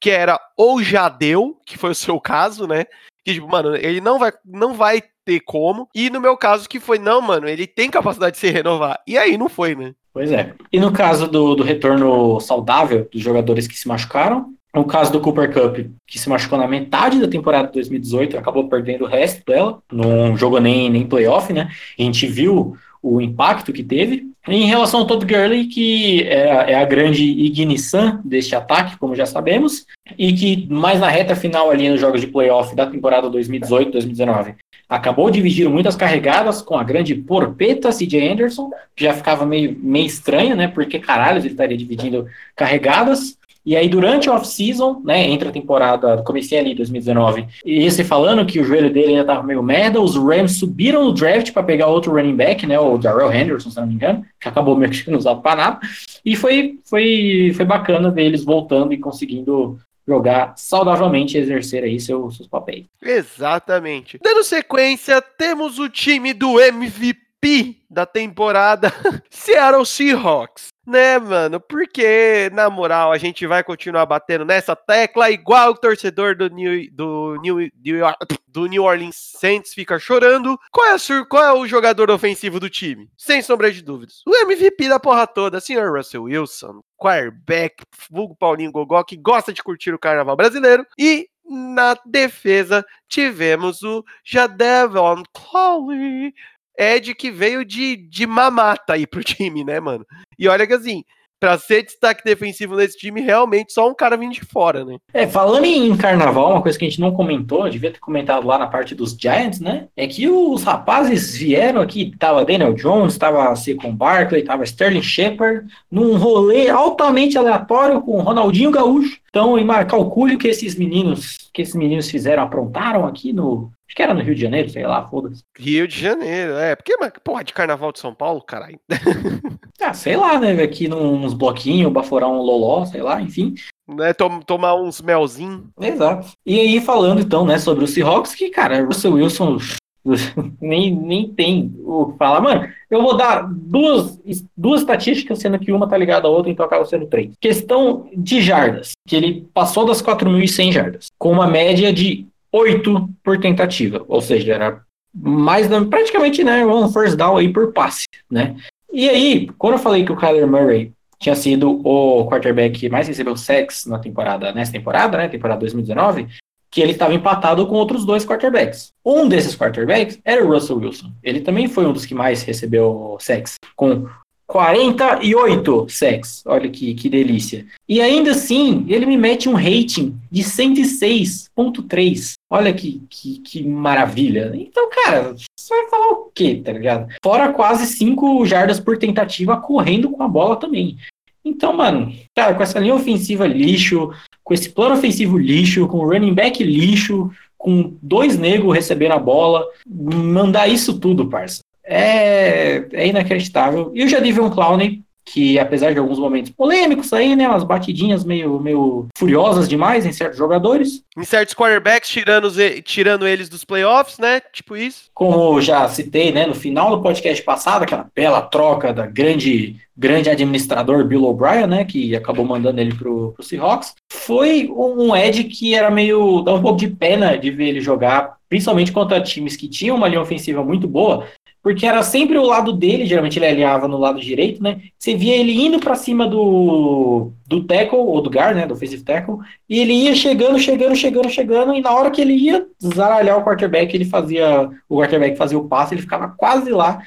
que era ou já deu, que foi o seu caso, né? Que tipo, mano, ele não vai não vai ter como. E no meu caso que foi não, mano, ele tem capacidade de se renovar. E aí não foi, né? Pois é. E no caso do, do retorno saudável dos jogadores que se machucaram, no caso do Cooper Cup, que se machucou na metade da temporada de 2018, acabou perdendo o resto dela, não jogou nem, nem playoff, né? A gente viu o impacto que teve. Em relação ao Todd Gurley, que é, é, a grande ignição deste ataque, como já sabemos, e que mais na reta final ali nos jogos de playoff da temporada 2018-2019 acabou dividindo muitas carregadas com a grande porpeta CJ Anderson, que já ficava meio, meio estranho, né? Porque caralho ele estaria dividindo carregadas. E aí, durante a off-season, né, entre a temporada, comecei ali 2019, e você falando que o joelho dele ainda tava meio merda, os Rams subiram no draft para pegar outro running back, né, o Darrell Henderson, se não me engano, que acabou meio que não usado para nada, e foi, foi, foi bacana ver eles voltando e conseguindo jogar saudavelmente e exercer aí seus, seus papéis. Exatamente. Dando sequência, temos o time do MVP da temporada Seattle Seahawks né, mano? Porque, na moral, a gente vai continuar batendo nessa tecla igual o torcedor do New, do New, do New Orleans Saints fica chorando. Qual é, a, qual é o jogador ofensivo do time? Sem sombra de dúvidas. O MVP da porra toda, senhor Russell Wilson, quarterback, vulgo Paulinho Gogó, que gosta de curtir o carnaval brasileiro. E na defesa tivemos o Jadevon Clowney, Ed que veio de, de mamata aí pro time, né, mano? E olha que assim, Pra ser destaque defensivo nesse time, realmente só um cara vindo de fora, né? É, falando em carnaval, uma coisa que a gente não comentou, devia ter comentado lá na parte dos Giants, né? É que os rapazes vieram aqui, tava Daniel Jones, tava Saquon Barkley, tava Sterling Shepard, num rolê altamente aleatório com Ronaldinho Gaúcho. Então, calcule o que esses meninos, que esses meninos fizeram, aprontaram aqui no, Acho que era no Rio de Janeiro, sei lá, foda-se. Rio de Janeiro, é. Porque, mas, porra, de carnaval de São Paulo, caralho. ah, sei lá, né? Aqui nos bloquinhos, baforar um loló, sei lá, enfim. Né, tom, tomar uns melzinhos. Exato. E aí, falando então, né, sobre o Seahawks, que, cara, Russell Wilson nem, nem tem o que falar. Mano, eu vou dar duas, duas estatísticas, sendo que uma tá ligada à outra, então acaba sendo três. Questão de jardas, que ele passou das 4.100 jardas, com uma média de 8 por tentativa, ou seja, era mais praticamente né, um first down aí por passe, né? E aí, quando eu falei que o Kyler Murray tinha sido o quarterback que mais recebeu sacks na temporada, nessa temporada, né, temporada 2019, que ele estava empatado com outros dois quarterbacks. Um desses quarterbacks era o Russell Wilson. Ele também foi um dos que mais recebeu sacks, com 48 sex. Olha que, que delícia. E ainda assim, ele me mete um rating de 106.3. Olha que, que, que maravilha. Então, cara, você vai falar o quê, tá ligado? Fora quase 5 jardas por tentativa correndo com a bola também. Então, mano, cara, com essa linha ofensiva lixo, com esse plano ofensivo lixo, com o running back lixo, com dois negros recebendo a bola, mandar isso tudo, parça é, é inacreditável. E o Jadivion Clowney, que apesar de alguns momentos polêmicos aí, né, umas batidinhas meio, meio furiosas demais em certos jogadores. Em certos quarterbacks, tirando, tirando eles dos playoffs, né, tipo isso. Como já citei, né, no final do podcast passado, aquela bela troca da grande, grande administrador Bill O'Brien, né, que acabou mandando ele pro, pro Seahawks, foi um Ed que era meio, dá um pouco de pena de ver ele jogar, principalmente contra times que tinham uma linha ofensiva muito boa, porque era sempre o lado dele, geralmente ele alinhava no lado direito, né? Você via ele indo para cima do, do tackle, ou do guard, né? Do offensive tackle, e ele ia chegando, chegando, chegando, chegando, e na hora que ele ia zaralhar o quarterback, ele fazia, o quarterback fazia o passe, ele ficava quase lá.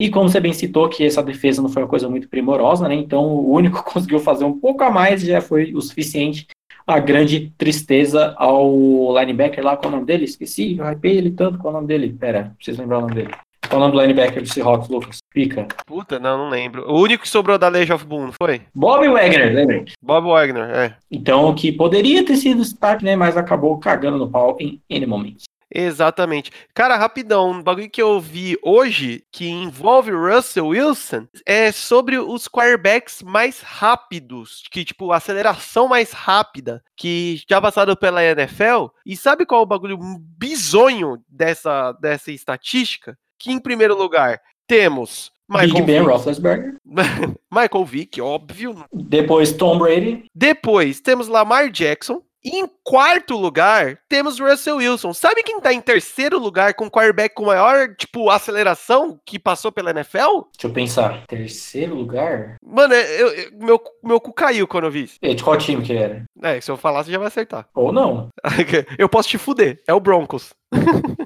E como você bem citou, que essa defesa não foi uma coisa muito primorosa, né? Então o único que conseguiu fazer um pouco a mais já foi o suficiente a grande tristeza ao linebacker lá, qual é o nome dele? Esqueci, eu hypei ele tanto, qual é o nome dele? Pera, preciso lembrar o nome dele. Qual o nome do linebacker do Seahawks, Lucas? Pica. Puta, não, não lembro. O único que sobrou da Legion of Boom, foi? Bob Wagner, lembra? Bob Wagner, é. Então, que poderia ter sido start, né? Mas acabou cagando no pau em N momento. Exatamente. Cara, rapidão, um bagulho que eu vi hoje que envolve Russell Wilson é sobre os quarterbacks mais rápidos, que tipo, aceleração mais rápida que já passaram pela NFL. E sabe qual é o bagulho bizonho dessa, dessa estatística? Que em primeiro lugar temos Michael Big Ben Roethlisberger. Michael Vick, óbvio. Depois Tom Brady. Depois temos Lamar Jackson. E em quarto lugar, temos Russell Wilson. Sabe quem tá em terceiro lugar com quarterback com maior, tipo, aceleração que passou pela NFL? Deixa eu pensar. Terceiro lugar? Mano, eu, eu, meu, meu cu caiu quando eu vi isso. E de qual time que era? É, se eu falar, você já vai acertar. Ou não. eu posso te fuder. É o Broncos.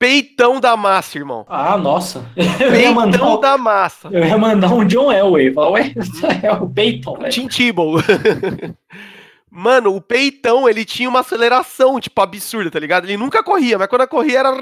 Peitão da massa, irmão. Ah, nossa. Peitão mandar, da massa. Eu ia mandar um John Elway. Ué, é o Peyton, velho. Tim Tebow. Mano, o Peitão, ele tinha uma aceleração, tipo, absurda, tá ligado? Ele nunca corria, mas quando corria era...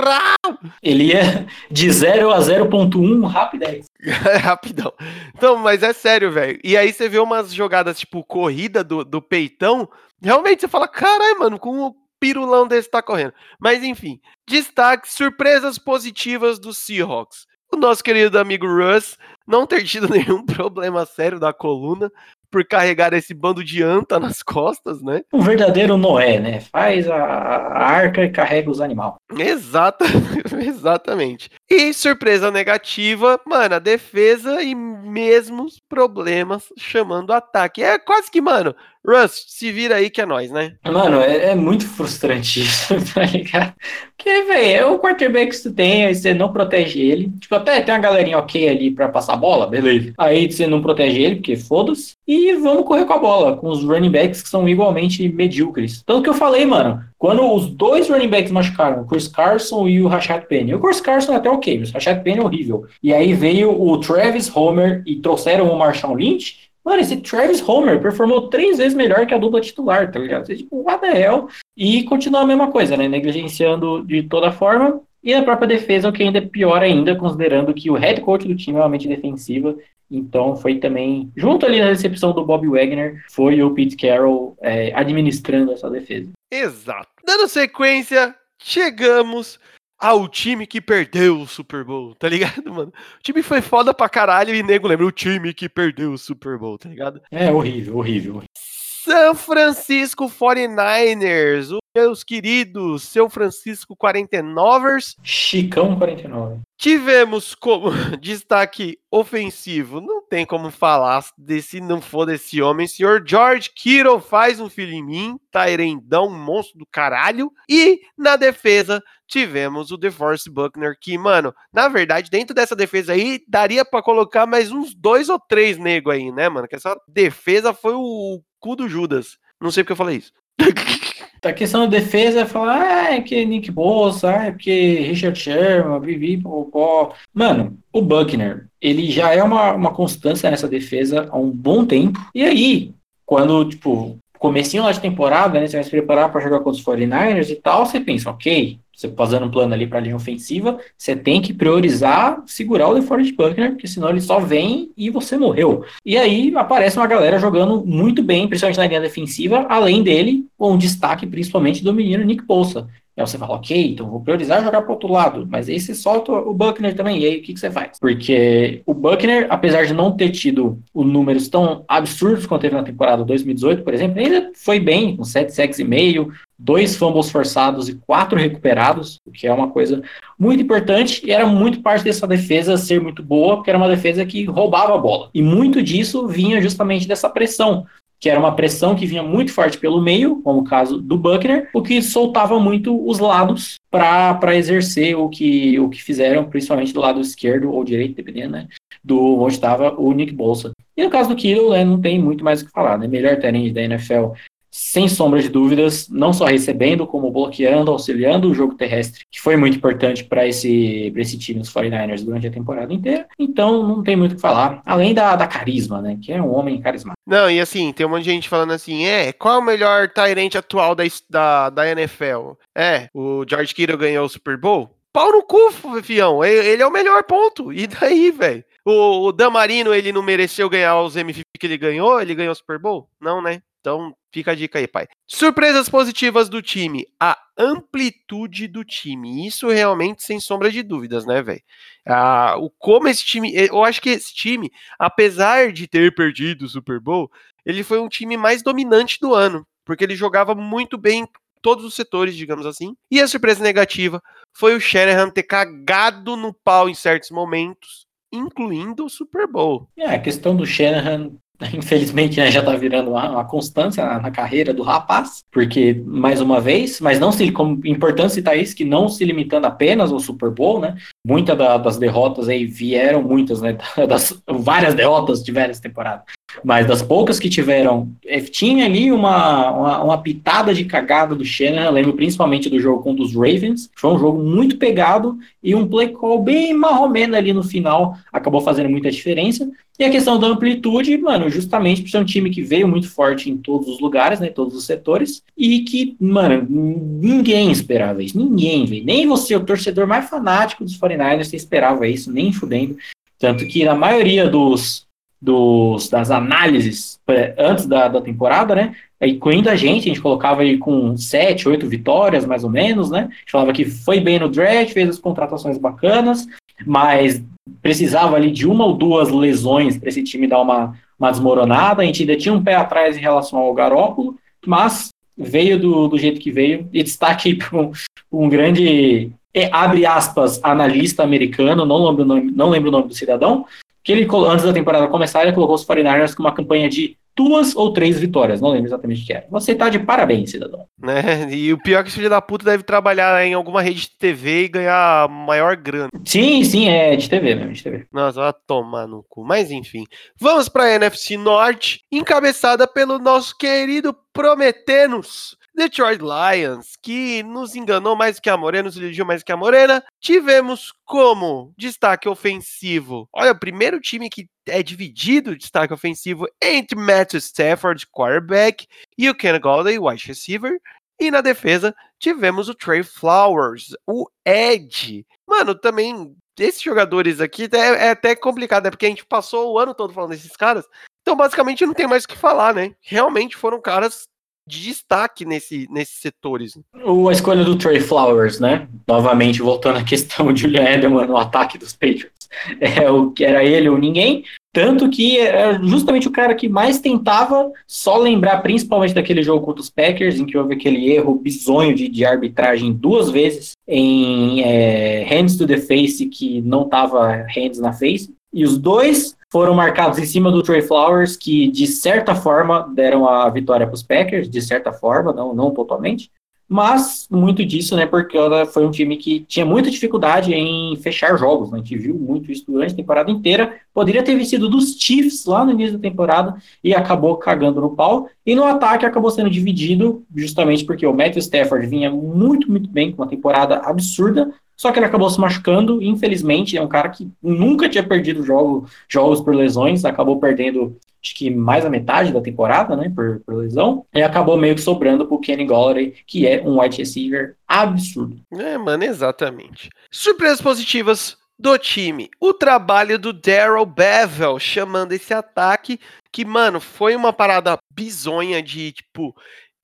Ele ia de 0 a 0.1 rapidez. É, rapidão. Então, mas é sério, velho. E aí você vê umas jogadas, tipo, corrida do, do Peitão, realmente você fala, caralho, mano, com pirulão desse tá correndo. Mas enfim, destaque surpresas positivas do Seahawks. O nosso querido amigo Russ não ter tido nenhum problema sério da coluna, por carregar esse bando de anta nas costas, né? Um verdadeiro Noé, né? Faz a, a arca e carrega os animais. Exato, exatamente. E surpresa negativa, mano, a defesa e mesmos problemas chamando ataque. É quase que, mano, Russ, se vira aí que é nós, né? Mano, é, é muito frustrante isso, tá ligado? Porque, velho, é o quarterback que você tem, aí você não protege ele. Tipo, até tem uma galerinha ok ali pra passar bola, beleza. Aí você não protege ele, porque foda-se. E vamos correr com a bola, com os running backs que são igualmente medíocres. Tanto que eu falei, mano, quando os dois running backs machucaram, o Chris Carson e o Rashad Penny. O Chris Carson é até ok, mas o Rashad Penny é horrível. E aí veio o Travis Homer e trouxeram o Marshawn Lynch. Mano, esse Travis Homer performou três vezes melhor que a dupla titular, tá ligado? Você, tipo, what the hell? E continua a mesma coisa, né? Negligenciando de toda forma. E a própria defesa, o que ainda é pior ainda, considerando que o head coach do time é uma mente defensiva. Então foi também, junto ali na recepção do Bob Wagner, foi o Pete Carroll é, administrando essa defesa. Exato. Dando sequência, chegamos ao time que perdeu o Super Bowl, tá ligado, mano? O time foi foda pra caralho e nego lembra o time que perdeu o Super Bowl, tá ligado? É horrível, horrível. São Francisco 49ers, os meus queridos São Francisco 49ers. Chicão 49. Tivemos como destaque ofensivo, não tem como falar desse não for desse homem, senhor George Kittle faz um filho em mim, Tyrendão, monstro do caralho. E na defesa tivemos o DeForest Buckner, que, mano, na verdade, dentro dessa defesa aí, daria para colocar mais uns dois ou três nego aí, né, mano? Que essa defesa foi o cu do Judas. Não sei porque eu falei isso. A questão da defesa é falar, ah, é que Nick Bosa, ah, é porque Richard Sherman, Vivi, Popó. Mano, o Buckner, ele já é uma, uma constância nessa defesa há um bom tempo. E aí, quando, tipo, comecinho lá de temporada, né, você vai se preparar para jogar contra os 49ers e tal, você pensa, ok, você fazendo um plano ali para a linha ofensiva, você tem que priorizar segurar o DeForest Buckner, porque senão ele só vem e você morreu. E aí aparece uma galera jogando muito bem, principalmente na linha defensiva, além dele, com um destaque principalmente do menino Nick Bolsa. Aí você fala, ok, então vou priorizar jogar para outro lado. Mas aí você solta o Buckner também. E aí o que, que você faz? Porque o Buckner, apesar de não ter tido os números tão absurdos quanto teve na temporada 2018, por exemplo, ainda foi bem, com 7 sacks e meio, dois fumbles forçados e quatro recuperados, o que é uma coisa muito importante. E era muito parte dessa defesa ser muito boa, porque era uma defesa que roubava a bola. E muito disso vinha justamente dessa pressão que era uma pressão que vinha muito forte pelo meio, como o caso do Buckner, o que soltava muito os lados para exercer o que, o que fizeram, principalmente do lado esquerdo ou direito, dependendo, né, do onde estava o Nick Bolsa. E no caso do Kittle, né, não tem muito mais o que falar, né, melhor terreno da NFL sem sombra de dúvidas, não só recebendo, como bloqueando, auxiliando o jogo terrestre, que foi muito importante para esse, esse time dos 49ers durante a temporada inteira. Então, não tem muito o que falar, além da, da carisma, né? Que é um homem carismático. Não, e assim, tem um monte de gente falando assim: é, qual é o melhor Tyrant atual da, da, da NFL? É, o George Kittle ganhou o Super Bowl? Pau no cu, fião. Ele é o melhor ponto. E daí, velho? O, o Damarino, ele não mereceu ganhar os MVP que ele ganhou? Ele ganhou o Super Bowl? Não, né? Então, fica a dica aí, pai. Surpresas positivas do time. A amplitude do time. Isso realmente sem sombra de dúvidas, né, velho? Ah, o como esse time. Eu acho que esse time, apesar de ter perdido o Super Bowl, ele foi um time mais dominante do ano. Porque ele jogava muito bem todos os setores, digamos assim. E a surpresa negativa foi o Shanahan ter cagado no pau em certos momentos, incluindo o Super Bowl. É, a questão do Shanahan Infelizmente, né, já está virando uma, uma constância na, na, carreira do rapaz, porque, mais uma vez, mas não se, como importante citar isso, que não se limitando apenas ao Super Bowl, né? Muitas da, das derrotas aí vieram, muitas, né? Das, várias derrotas tiveram essa temporada. Mas das poucas que tiveram, é, tinha ali uma, uma, uma pitada de cagada do Shannon. lembro principalmente do jogo contra os Ravens. Foi um jogo muito pegado e um play call bem marromeno ali no final acabou fazendo muita diferença. E a questão da amplitude, mano, justamente por ser um time que veio muito forte em todos os lugares, né, em todos os setores, e que, mano, ninguém esperava isso, ninguém, velho. Nem você, o torcedor mais fanático dos 49ers, você esperava isso, nem fudendo. Tanto que na maioria dos, dos, das análises é, antes da, da temporada, né? Incluindo a gente, a gente colocava ele com sete, oito vitórias, mais ou menos, né? A gente falava que foi bem no draft, fez as contratações bacanas, mas precisava ali de uma ou duas lesões para esse time dar uma, uma desmoronada. A gente ainda tinha um pé atrás em relação ao Garópolo, mas veio do, do jeito que veio. E destaque para um, um grande, abre aspas, analista americano, não lembro, não lembro o nome do cidadão, que ele, antes da temporada começar, ele colocou os 49ers com uma campanha de duas ou três vitórias, não lembro exatamente o que era. Você tá de parabéns, cidadão. Né? E o pior é que esse filho da puta deve trabalhar em alguma rede de TV e ganhar maior grana. Sim, sim, é de TV mesmo, de TV. Nossa, vai tomar no cu. Mas enfim, vamos pra NFC Norte, encabeçada pelo nosso querido Prometenos. Detroit Lions, que nos enganou mais que a Morena, nos iludiu mais que a Morena. Tivemos como destaque ofensivo. Olha, o primeiro time que é dividido destaque ofensivo entre Matthew Stafford, quarterback, e o Ken Galladay, wide receiver. E na defesa tivemos o Trey Flowers, o Ed. Mano, também esses jogadores aqui é, é, até complicado, né? Porque a gente passou o ano todo falando desses caras. Então, basicamente, não tem mais o que falar, né? Realmente foram caras de destaque nesse, nesses setores. A escolha do Trey Flowers, né? Novamente, voltando à questão de Julian Edelman no ataque dos Patriots. É, o, era ele ou ninguém. Tanto que era justamente o cara que mais tentava só lembrar, principalmente daquele jogo contra os Packers, em que houve aquele erro bizonho de, de arbitragem duas vezes em é, hands to the face, que não tava hands na face. E os dois foram marcados em cima do Trey Flowers, que de certa forma deram a vitória para os Packers, de certa forma, não, não totalmente. Mas muito disso, né, porque ela foi um time que tinha muita dificuldade em fechar jogos. Né? A gente viu muito isso durante a temporada inteira. Poderia ter vencido dos Chiefs lá no início da temporada e acabou cagando no pau. E no ataque acabou sendo dividido, justamente porque o Matthew Stafford vinha muito, muito bem, com uma temporada absurda. Só que ele acabou se machucando, infelizmente, é um cara que nunca tinha perdido jogo, jogos por lesões, acabou perdendo acho que mais a metade da temporada, né, por, por lesão, e acabou meio que sobrando pro Kenny Golladay, que é um wide receiver absurdo. É, mano, exatamente. Surpresas positivas do time. O trabalho do Daryl Bevel chamando esse ataque, que, mano, foi uma parada bizonha de, tipo,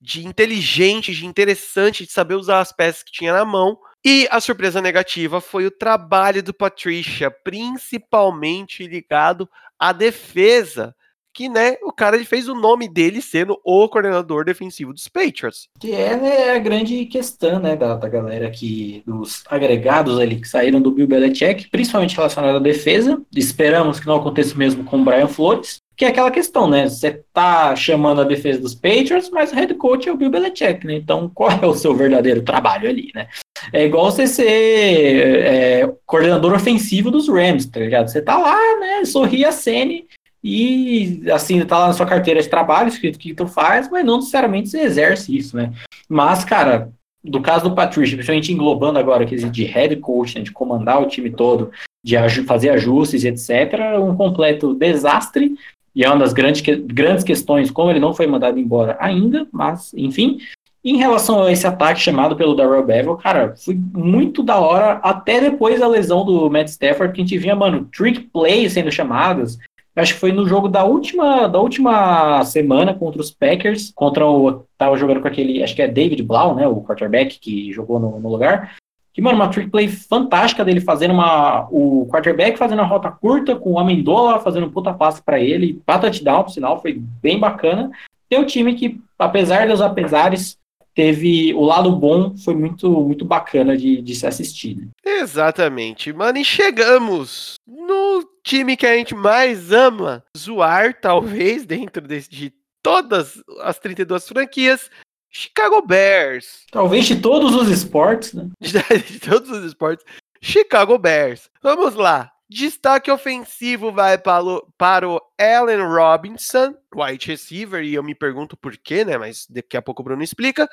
de inteligente, de interessante, de saber usar as peças que tinha na mão. E a surpresa negativa foi o trabalho do Patricia, principalmente ligado à defesa que, né, o cara fez o nome dele sendo o coordenador defensivo dos Patriots. Que é né, a grande questão, né, da, da galera que, dos agregados ali que saíram do Bill Belichick, principalmente relacionado à defesa. Esperamos que não aconteça o mesmo com o Brian Flores. Que é aquela questão, né? Você tá chamando a defesa dos Patriots, mas o head coach é o Bill Belichick, né? Então, qual é o seu verdadeiro trabalho ali, né? É igual você ser é, coordenador ofensivo dos Rams, tá ligado? Você tá lá, né? Sorri a cena e assim, tá lá na sua carteira de trabalho, escrito o que tu faz, mas não necessariamente você exerce isso, né? Mas, cara, do caso do Patrícia, principalmente englobando agora aquele de head coach, né, de comandar o time todo, de fazer ajustes, etc., um completo desastre. E é uma das grandes, grandes questões, como ele não foi mandado embora ainda, mas, enfim. Em relação a esse ataque chamado pelo Darrell Bevel, cara, foi muito da hora, até depois da lesão do Matt Stafford, que a gente via, mano, trick plays sendo chamadas, acho que foi no jogo da última, da última semana contra os Packers, contra o. Tava jogando com aquele, acho que é David Blau, né? O quarterback que jogou no, no lugar. Que, mano, uma trick play fantástica dele fazendo uma. O quarterback fazendo a rota curta, com o Amendola fazendo um puta passe para ele, pra touchdown, por sinal, foi bem bacana. Tem um time que, apesar dos apesares, teve o lado bom, foi muito muito bacana de, de se assistir. Né? Exatamente, mano. E chegamos no time que a gente mais ama zoar, talvez, dentro desse, de todas as 32 franquias. Chicago Bears. Talvez de todos os esportes, né? de todos os esportes. Chicago Bears. Vamos lá. Destaque ofensivo vai para o, para o Allen Robinson, wide receiver, e eu me pergunto por quê, né? Mas daqui a pouco o Bruno explica.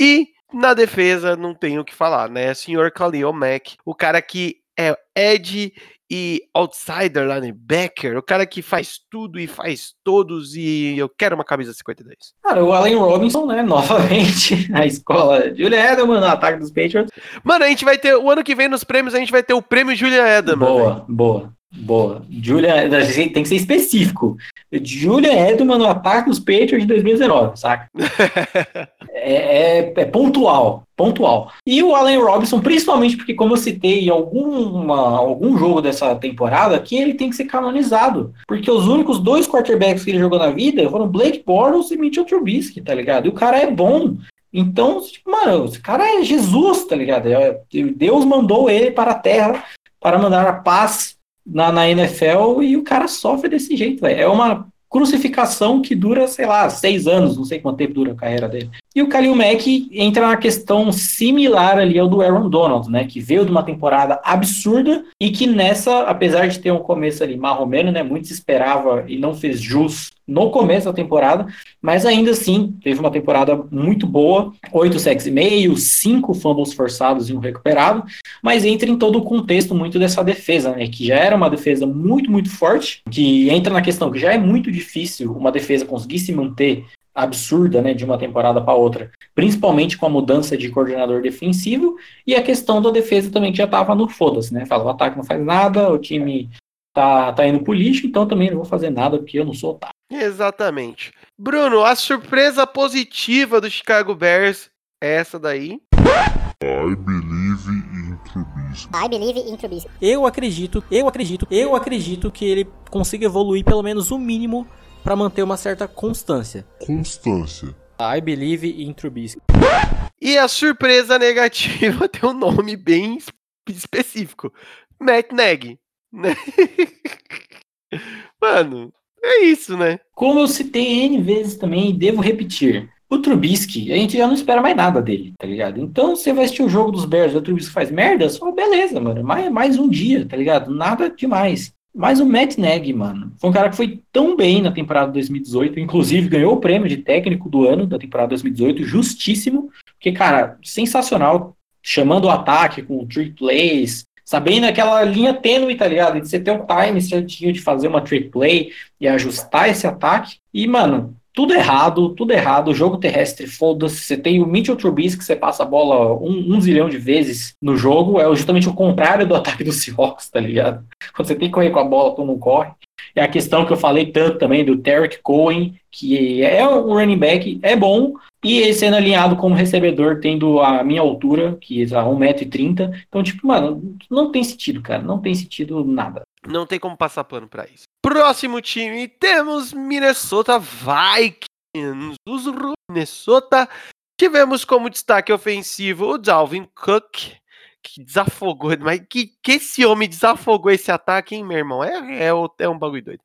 E na defesa, não tenho o que falar, né? Senhor Khalil Mack, o cara que é Ed e outsider linebacker, o cara que faz tudo e faz todos e eu quero uma camisa 52. Cara, o Allen Robinson, né, novamente, a escola Julia Edelman no ataque dos Patriots. Mano, a gente vai ter, o ano que vem nos prêmios, a gente vai ter o prêmio Julia Edelman. Boa, véio. boa. Boa. Julia, tem que ser específico. Julia Edelman no ataque dos Patriots de 2019, saca? é, é, é, pontual, pontual. E o Allen Robinson, principalmente porque, como eu citei em alguma, algum jogo dessa temporada, que ele tem que ser canonizado. Porque os únicos dois quarterbacks que ele jogou na vida foram Blake Bortles e Mitchell Trubisky, tá ligado? E o cara é bom. Então, tipo, mano, esse cara é Jesus, tá ligado? É, Deus mandou ele para a terra para mandar a paz na, na NFL e o cara sofre desse jeito, véio. É uma crucificação que dura, sei lá, seis anos, não sei quanto tempo dura a carreira dele. E o Khalil Mack entra na questão similar ali ao do Aaron Donald, né? Que veio de uma temporada absurda e que nessa, apesar de ter um começo ali marromeno, né? Muito se esperava e não fez jus no começo da temporada, mas ainda assim teve uma temporada muito boa, oito sacks e meio, cinco fumbles forçados e um recuperado, mas entra em todo o contexto muito dessa defesa, né? Que já era uma defesa muito, muito forte, que entra na questão que já é muito difícil uma defesa conseguir se manter absurda, né, de uma temporada para outra, principalmente com a mudança de coordenador defensivo e a questão da defesa também que já estava no foda-se, né? Fala, o ataque não faz nada, o time tá, tá indo pro lixo, então também não vou fazer nada porque eu não sou otário. Exatamente. Bruno, a surpresa positiva do Chicago Bears é essa daí. I believe in Trubisky. I believe in Trubisky. Eu acredito, eu acredito, eu acredito que ele consiga evoluir pelo menos o mínimo para manter uma certa constância. Constância. I believe in Trubisky. E a surpresa negativa tem um nome bem específico. Matt Nagy. Né? Mano, é isso, né? Como eu citei N vezes também, devo repetir. O Trubisky, a gente já não espera mais nada dele, tá ligado? Então, você vai assistir o jogo dos Bears e o Trubisky faz merda, só beleza, mano. Mais, mais um dia, tá ligado? Nada demais. Mas o Matt Nagy, mano, foi um cara que foi tão bem na temporada 2018, inclusive ganhou o prêmio de técnico do ano da temporada 2018, justíssimo, porque, cara, sensacional, chamando o ataque com trick plays, sabendo aquela linha tênue, tá ligado? De você ter o time certinho de fazer uma trick play e ajustar esse ataque. E, mano, tudo errado, tudo errado. Jogo terrestre, foda-se. Você tem o Mitchell Trubisky, que você passa a bola um, um zilhão de vezes no jogo. É justamente o contrário do ataque do Seahawks, tá ligado? Quando você tem que correr com a bola, tu não corre. É a questão que eu falei tanto também do Derek Cohen, que é um running back, é bom, e ele sendo alinhado como recebedor, tendo a minha altura, que é 1,30m. Então, tipo, mano, não tem sentido, cara. Não tem sentido nada. Não tem como passar pano pra isso. Próximo time, temos Minnesota Vikings. Os Minnesota. Tivemos como destaque ofensivo o Dalvin Cook, que desafogou, mas que, que esse homem desafogou esse ataque, hein, meu irmão? É, é, é um bagulho doido.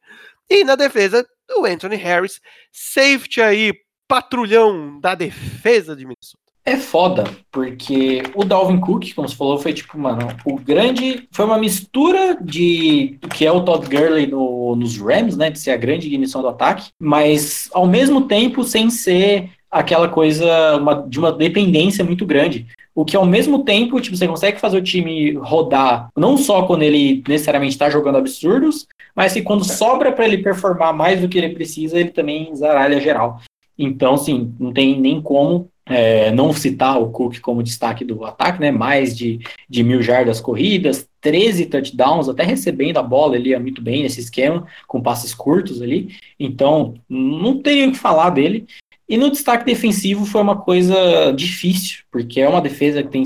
E na defesa, o Anthony Harris, safety aí, patrulhão da defesa de Minnesota. É foda, porque o Dalvin Cook, como você falou, foi tipo, mano, o grande. Foi uma mistura de que é o Todd Gurley no, nos Rams, né? De ser a grande ignição do ataque, mas ao mesmo tempo sem ser aquela coisa uma, de uma dependência muito grande. O que ao mesmo tempo, tipo, você consegue fazer o time rodar, não só quando ele necessariamente está jogando absurdos, mas que quando sobra para ele performar mais do que ele precisa, ele também zaralha geral. Então, sim, não tem nem como é, não citar o Cook como destaque do ataque, né? Mais de, de mil jardas corridas, 13 touchdowns, até recebendo a bola, ele ia muito bem nesse esquema, com passes curtos ali. Então, não teria o que falar dele. E no destaque defensivo foi uma coisa difícil, porque é uma defesa que tem,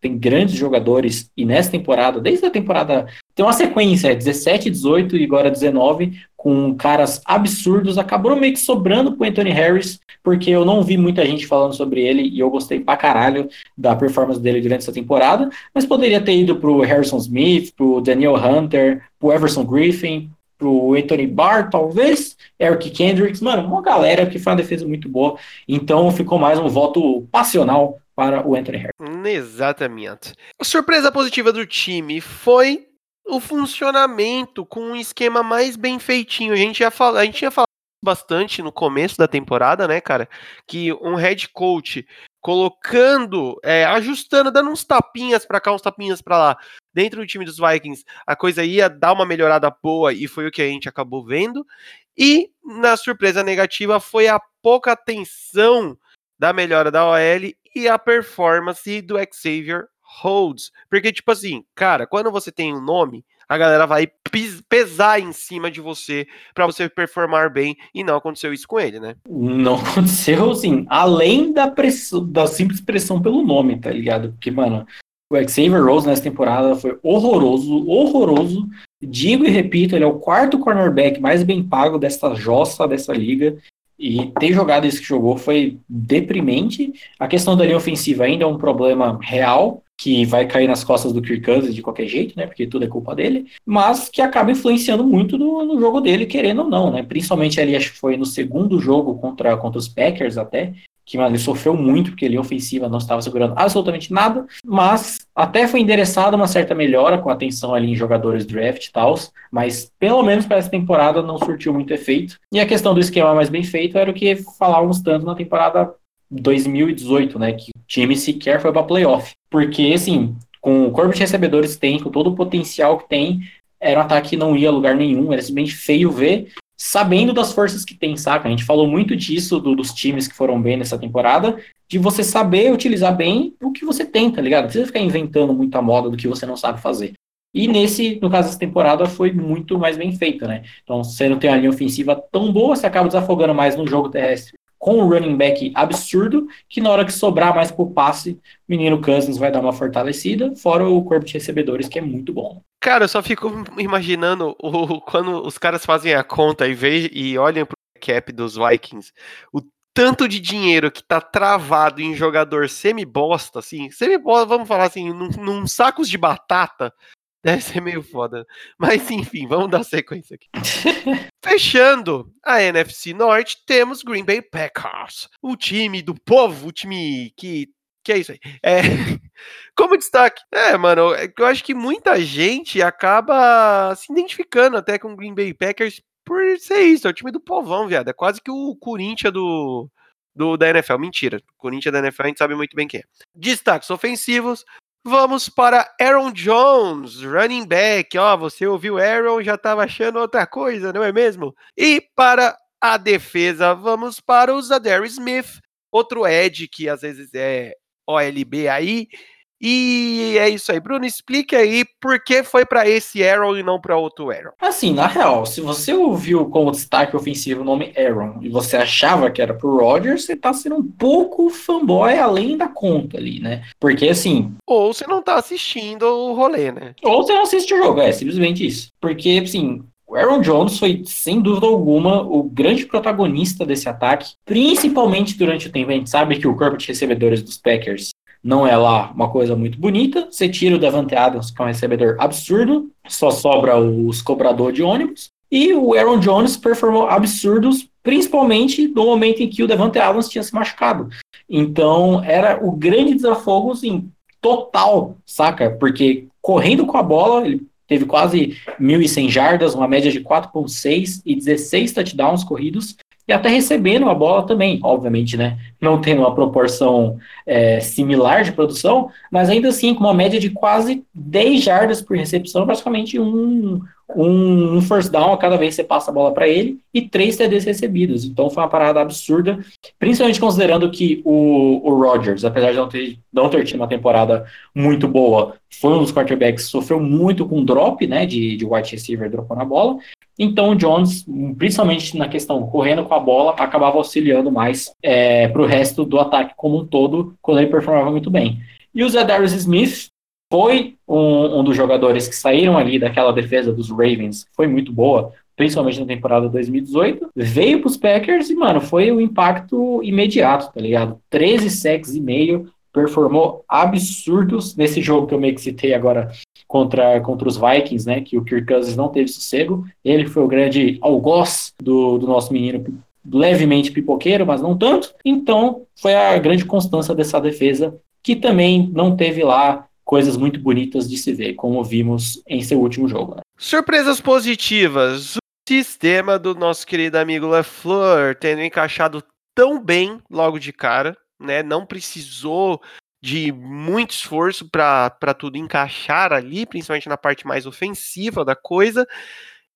tem grandes jogadores, e nessa temporada, desde a temporada, tem uma sequência, 17, 18 e agora 19, com caras absurdos, acabou meio que sobrando pro Anthony Harris, porque eu não vi muita gente falando sobre ele e eu gostei pra caralho da performance dele durante essa temporada, mas poderia ter ido pro Harrison Smith, pro Daniel Hunter, pro Everson Griffin, pro Anthony Barr, talvez, Eric Kendricks, mano, uma galera que foi uma defesa muito boa, então ficou mais um voto passional para o Anthony Harris. Exatamente. A surpresa positiva do time foi o funcionamento com um esquema mais bem feitinho. A gente já fala, a gente tinha falado bastante no começo da temporada, né, cara, que um head coach colocando, é, ajustando, dando uns tapinhas para cá, uns tapinhas para lá, dentro do time dos Vikings, a coisa ia dar uma melhorada boa e foi o que a gente acabou vendo. E na surpresa negativa foi a pouca atenção da melhora da OL e a performance do Xavier holds. Porque, tipo assim, cara, quando você tem um nome, a galera vai pesar em cima de você para você performar bem e não aconteceu isso com ele, né? Não aconteceu, assim, além da pressão, da simples pressão pelo nome, tá ligado? Porque, mano, o Xavier Rose nessa temporada foi horroroso, horroroso. Digo e repito, ele é o quarto cornerback mais bem pago dessa jossa dessa liga. E ter jogado isso que jogou foi deprimente. A questão da linha ofensiva ainda é um problema real, que vai cair nas costas do Kirk Cousins de qualquer jeito, né? Porque tudo é culpa dele, mas que acaba influenciando muito no, no jogo dele, querendo ou não, né? Principalmente ali, acho que foi no segundo jogo contra, contra os Packers até, que mano, ele sofreu muito, porque ele ofensiva não estava segurando absolutamente nada, mas até foi endereçada uma certa melhora com atenção ali em jogadores draft e tal, mas pelo menos para essa temporada não surtiu muito efeito. E a questão do esquema mais bem feito era o que falávamos tanto na temporada 2018, né, que time sequer foi para playoff. Porque, assim, com o corpo de recebedores que tem, com todo o potencial que tem, era um ataque que não ia a lugar nenhum, era simplesmente feio ver sabendo das forças que tem, saca? A gente falou muito disso do, dos times que foram bem nessa temporada, de você saber utilizar bem o que você tem, tá ligado? Não precisa ficar inventando muita moda do que você não sabe fazer. E nesse, no caso dessa temporada, foi muito mais bem feita, né? Então, você não tem uma linha ofensiva tão boa, você acaba desafogando mais no jogo terrestre com um running back absurdo, que na hora que sobrar mais pro passe, o menino Cousins vai dar uma fortalecida, fora o corpo de recebedores, que é muito bom. Cara, eu só fico imaginando o, quando os caras fazem a conta e, ve, e olham pro cap dos Vikings, o tanto de dinheiro que tá travado em jogador semi-bosta, assim, semi-bosta, vamos falar assim, num, num sacos de batata, Deve ser meio foda. Mas enfim, vamos dar sequência aqui. Fechando a NFC Norte, temos Green Bay Packers. O time do povo, o time que. Que é isso aí. É, como destaque, é, mano, é eu acho que muita gente acaba se identificando até com o Green Bay Packers por ser isso, é o time do povão, viado. É quase que o Corinthians do, do, da NFL. Mentira, o Corinthians da NFL a gente sabe muito bem quem é. Destaques ofensivos, Vamos para Aaron Jones, running back. Ó, você ouviu Aaron, já estava achando outra coisa, não é mesmo? E para a defesa, vamos para o Zadary Smith, outro Ed que às vezes é OLB aí, e é isso aí. Bruno, explique aí por que foi para esse Aaron e não para outro Aaron. Assim, na real, se você ouviu como destaque ofensivo o nome Aaron e você achava que era pro Rodgers, você tá sendo um pouco fanboy além da conta ali, né? Porque assim. Ou você não tá assistindo o rolê, né? Ou você não assiste o jogo, é simplesmente isso. Porque, assim, o Aaron Jones foi, sem dúvida alguma, o grande protagonista desse ataque, principalmente durante o tempo. A gente sabe que o corpo de recebedores dos Packers não é lá uma coisa muito bonita. Você tira o Davante Adams, que é um recebedor absurdo, só sobra os cobradores de ônibus. E o Aaron Jones performou absurdos, principalmente no momento em que o Davante Adams tinha se machucado. Então, era o grande desafogo, assim, total, saca? Porque correndo com a bola, ele teve quase 1.100 jardas, uma média de 4.6 e 16 touchdowns corridos, e até recebendo a bola também, obviamente, né? Não tendo uma proporção é, similar de produção, mas ainda assim com uma média de quase 10 jardas por recepção, praticamente um, um, um first down a cada vez que você passa a bola para ele e três TDs recebidos. Então foi uma parada absurda, principalmente considerando que o, o Rodgers, apesar de não ter, não ter tido uma temporada muito boa, foi um dos quarterbacks que sofreu muito com drop, né, de, de wide receiver dropando a bola. Então o Jones, principalmente na questão correndo com a bola, acabava auxiliando mais é, para o resto do ataque como um todo, quando ele performava muito bem. E o Zedarius Smith, foi um, um, dos jogadores que saíram ali daquela defesa dos Ravens, foi muito boa, principalmente na temporada 2018, veio para os Packers e, mano, foi o um impacto imediato, tá ligado? 13 sacks e meio, performou absurdos nesse jogo que eu meio que citei agora contra, contra os Vikings, né, que o Kirk Cousins não teve sossego, ele foi o grande algoz do, do nosso menino levemente pipoqueiro, mas não tanto, então foi a grande constância dessa defesa, que também não teve lá coisas muito bonitas de se ver, como vimos em seu último jogo. Né? Surpresas positivas. O sistema do nosso querido amigo LaFleur tendo encaixado tão bem logo de cara, né? Não precisou de muito esforço para tudo encaixar ali, principalmente na parte mais ofensiva da coisa.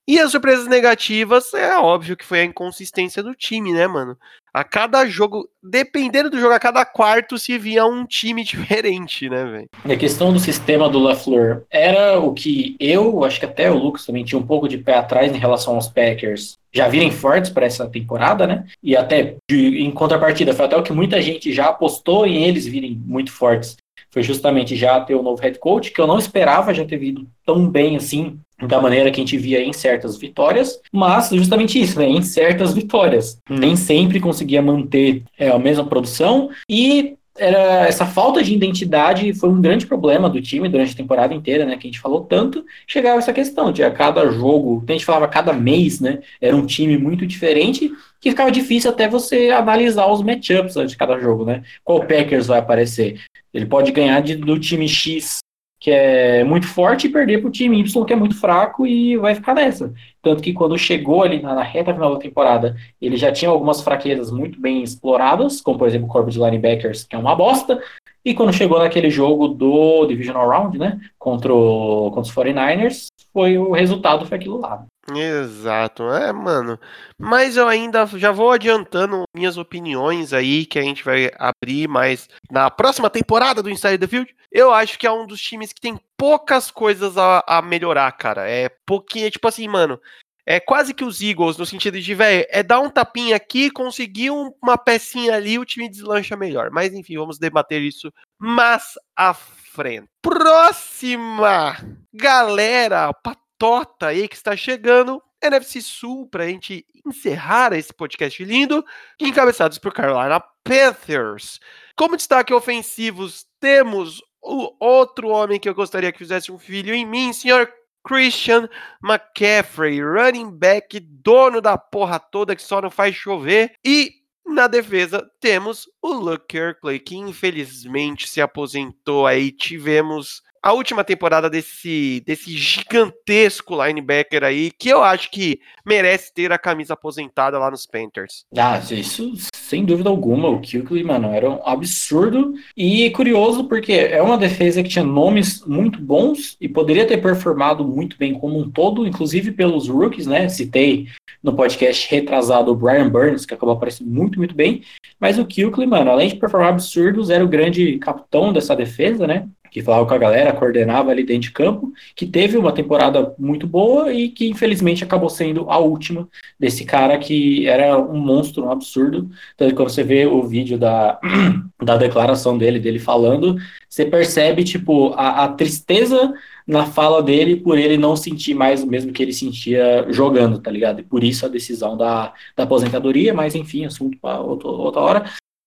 E as surpresas negativas, é óbvio que foi a inconsistência do time, né, mano? A cada jogo, dependendo do jogo, a cada quarto se via um time diferente, né, velho? A questão do sistema do LaFleur era o que eu, acho que até o Lucas também tinha um pouco de pé atrás em relação aos Packers já virem fortes para essa temporada, né? E até de, em contrapartida, foi até o que muita gente já apostou em eles virem muito fortes. Foi justamente já ter o novo head coach, que eu não esperava já ter vindo tão bem assim da maneira que a gente via em certas vitórias, mas justamente isso, né, em certas vitórias. Nem sempre conseguia manter é, a mesma produção e era essa falta de identidade foi um grande problema do time durante a temporada inteira, né? Que a gente falou tanto. Chegava essa questão de a cada jogo, a gente falava cada mês, né? Era um time muito diferente que ficava difícil até você analisar os matchups de cada jogo, né? Qual Packers vai aparecer? Ele pode ganhar de, do time X que é muito forte e perder para o time Y que é muito fraco e vai ficar nessa. Tanto que quando chegou ali na, na reta final da temporada, ele já tinha algumas fraquezas muito bem exploradas, como por exemplo o corpo de linebackers, que é uma bosta, e quando chegou naquele jogo do Divisional Round, né, contra, o, contra os 49ers, foi o resultado foi aquilo lá. Exato, é, mano. Mas eu ainda já vou adiantando minhas opiniões aí, que a gente vai abrir mais na próxima temporada do Inside the Field. Eu acho que é um dos times que tem poucas coisas a, a melhorar, cara. É pouquinho, tipo assim, mano. É quase que os Eagles, no sentido de, velho, é dar um tapinha aqui, conseguir uma pecinha ali, o time deslancha melhor. Mas enfim, vamos debater isso mais à frente. Próxima galera, patota aí que está chegando, NFC Sul, pra gente encerrar esse podcast lindo, encabeçados por Carolina Panthers. Como destaque ofensivos, temos o outro homem que eu gostaria que fizesse um filho em mim, senhor Christian McCaffrey, running back, dono da porra toda que só não faz chover. E na defesa temos o Luke Kirkley, que infelizmente se aposentou aí. Tivemos a última temporada desse, desse gigantesco linebacker aí, que eu acho que merece ter a camisa aposentada lá nos Panthers. Ah, isso sem dúvida alguma. O Kuechly, mano, era um absurdo e curioso porque é uma defesa que tinha nomes muito bons e poderia ter performado muito bem como um todo, inclusive pelos rookies, né? Citei no podcast retrasado o Brian Burns, que acabou aparecendo muito, muito bem. Mas o Kuechly, mano, além de performar absurdos, era o grande capitão dessa defesa, né? Que falava com a galera, coordenava ali dentro de campo, que teve uma temporada muito boa e que infelizmente acabou sendo a última desse cara que era um monstro, um absurdo. Então, quando você vê o vídeo da, da declaração dele, dele falando, você percebe, tipo, a, a tristeza na fala dele por ele não sentir mais o mesmo que ele sentia jogando, tá ligado? E por isso a decisão da, da aposentadoria, mas enfim, assunto para outra, hora.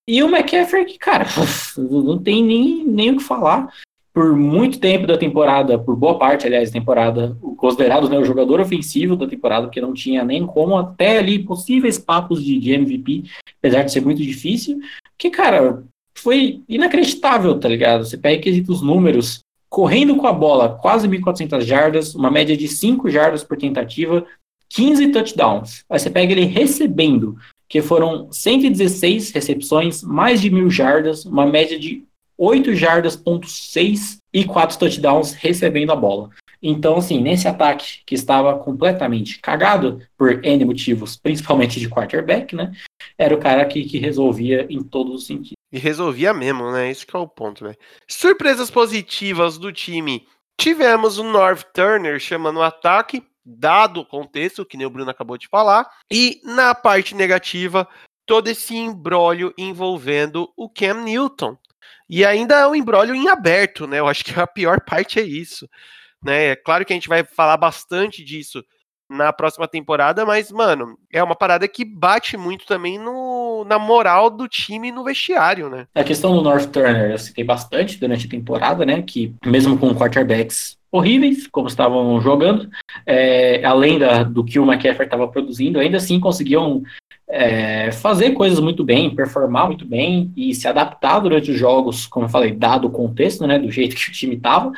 E o McCaffrey, cara, não tem nem, nem o que falar por muito tempo da temporada, por boa parte, aliás, da temporada, considerado né, o jogador ofensivo da temporada, porque não tinha nem como até ali possíveis papos de, de MVP, apesar de ser muito difícil, que, cara, foi inacreditável, tá ligado? Você pega quesitos números, correndo com a bola, quase 1.400 jardas, uma média de 5 jardas por tentativa, 15 touchdowns. Aí você pega ele recebendo, que foram 116 recepções, mais de mil jardas, uma média de 8 jardas, ponto 6 e 4 touchdowns recebendo a bola. Então, assim, nesse ataque que estava completamente cagado por N motivos, principalmente de quarterback, né? Era o cara que, que resolvia em todos os sentidos. E resolvia mesmo, né? Esse é o ponto, velho. Surpresas positivas do time. Tivemos o North Turner chamando o ataque, dado o contexto, que nem o Bruno acabou de falar. E na parte negativa, todo esse embrólio envolvendo o Cam Newton, e ainda é um embrólio em aberto, né? Eu acho que a pior parte é isso. Né? É claro que a gente vai falar bastante disso na próxima temporada, mas, mano, é uma parada que bate muito também no, na moral do time no vestiário, né? A questão do North Turner, eu citei bastante durante a temporada, né? Que mesmo com quarterbacks horríveis, como estavam jogando, é, além da, do que o McCaffrey estava produzindo, ainda assim conseguiam é, fazer coisas muito bem, performar muito bem e se adaptar durante os jogos, como eu falei, dado o contexto, né, do jeito que o time estava,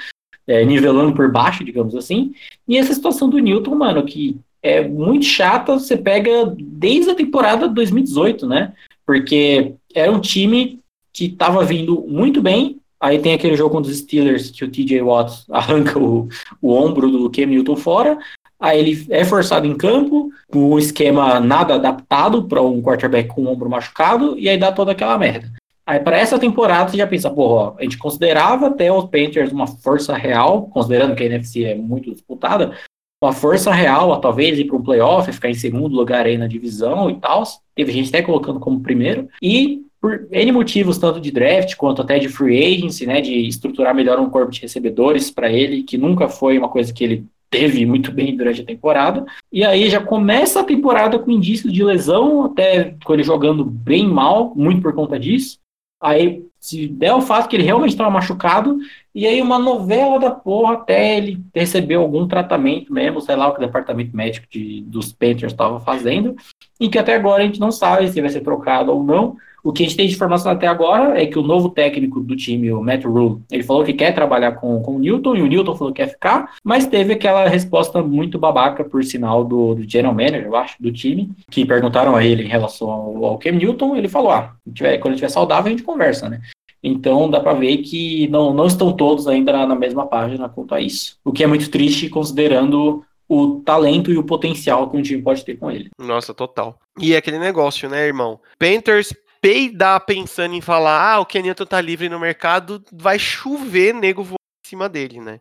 é, nivelando por baixo, digamos assim. E essa situação do Newton, mano, que é muito chata, você pega desde a temporada 2018, né? Porque era um time que estava vindo muito bem. Aí tem aquele jogo contra os Steelers que o TJ Watt arranca o, o ombro do Cam Newton fora. Aí ele é forçado em campo, com um esquema nada adaptado para um quarterback com o ombro machucado, e aí dá toda aquela merda. Aí para essa temporada você já pensa, porra, a gente considerava até os Panthers uma força real, considerando que a NFC é muito disputada, uma força real a talvez ir para um playoff, ficar em segundo lugar aí na divisão e tal. Teve gente até colocando como primeiro. E por N motivos, tanto de draft quanto até de free agency, né, de estruturar melhor um corpo de recebedores para ele, que nunca foi uma coisa que ele teve muito bem durante a temporada. E aí já começa a temporada com indícios de lesão, até com ele jogando bem mal, muito por conta disso. Aí, se der o fato que ele realmente estava machucado, e aí uma novela da porra até ele receber algum tratamento mesmo, sei lá o que o departamento médico de, dos Panthers estava fazendo, e que até agora a gente não sabe se vai ser trocado ou não. O que a gente tem de informação até agora é que o novo técnico do time, o Matt Rule, ele falou que quer trabalhar com, com o Newton, e o Newton falou que quer ficar, mas teve aquela resposta muito babaca, por sinal, do, do general manager, eu acho, do time, que perguntaram a ele em relação ao, ao Cam Newton, ele falou, ah, tiver, quando ele estiver saudável a gente conversa, né? Então dá para ver que não, não estão todos ainda na, na mesma página quanto a isso. O que é muito triste, considerando o talento e o potencial que um time pode ter com ele. Nossa, total. E é aquele negócio, né, irmão? Panthers peidar pensando em falar, ah, o Kenilton tá livre no mercado, vai chover nego voando em cima dele, né?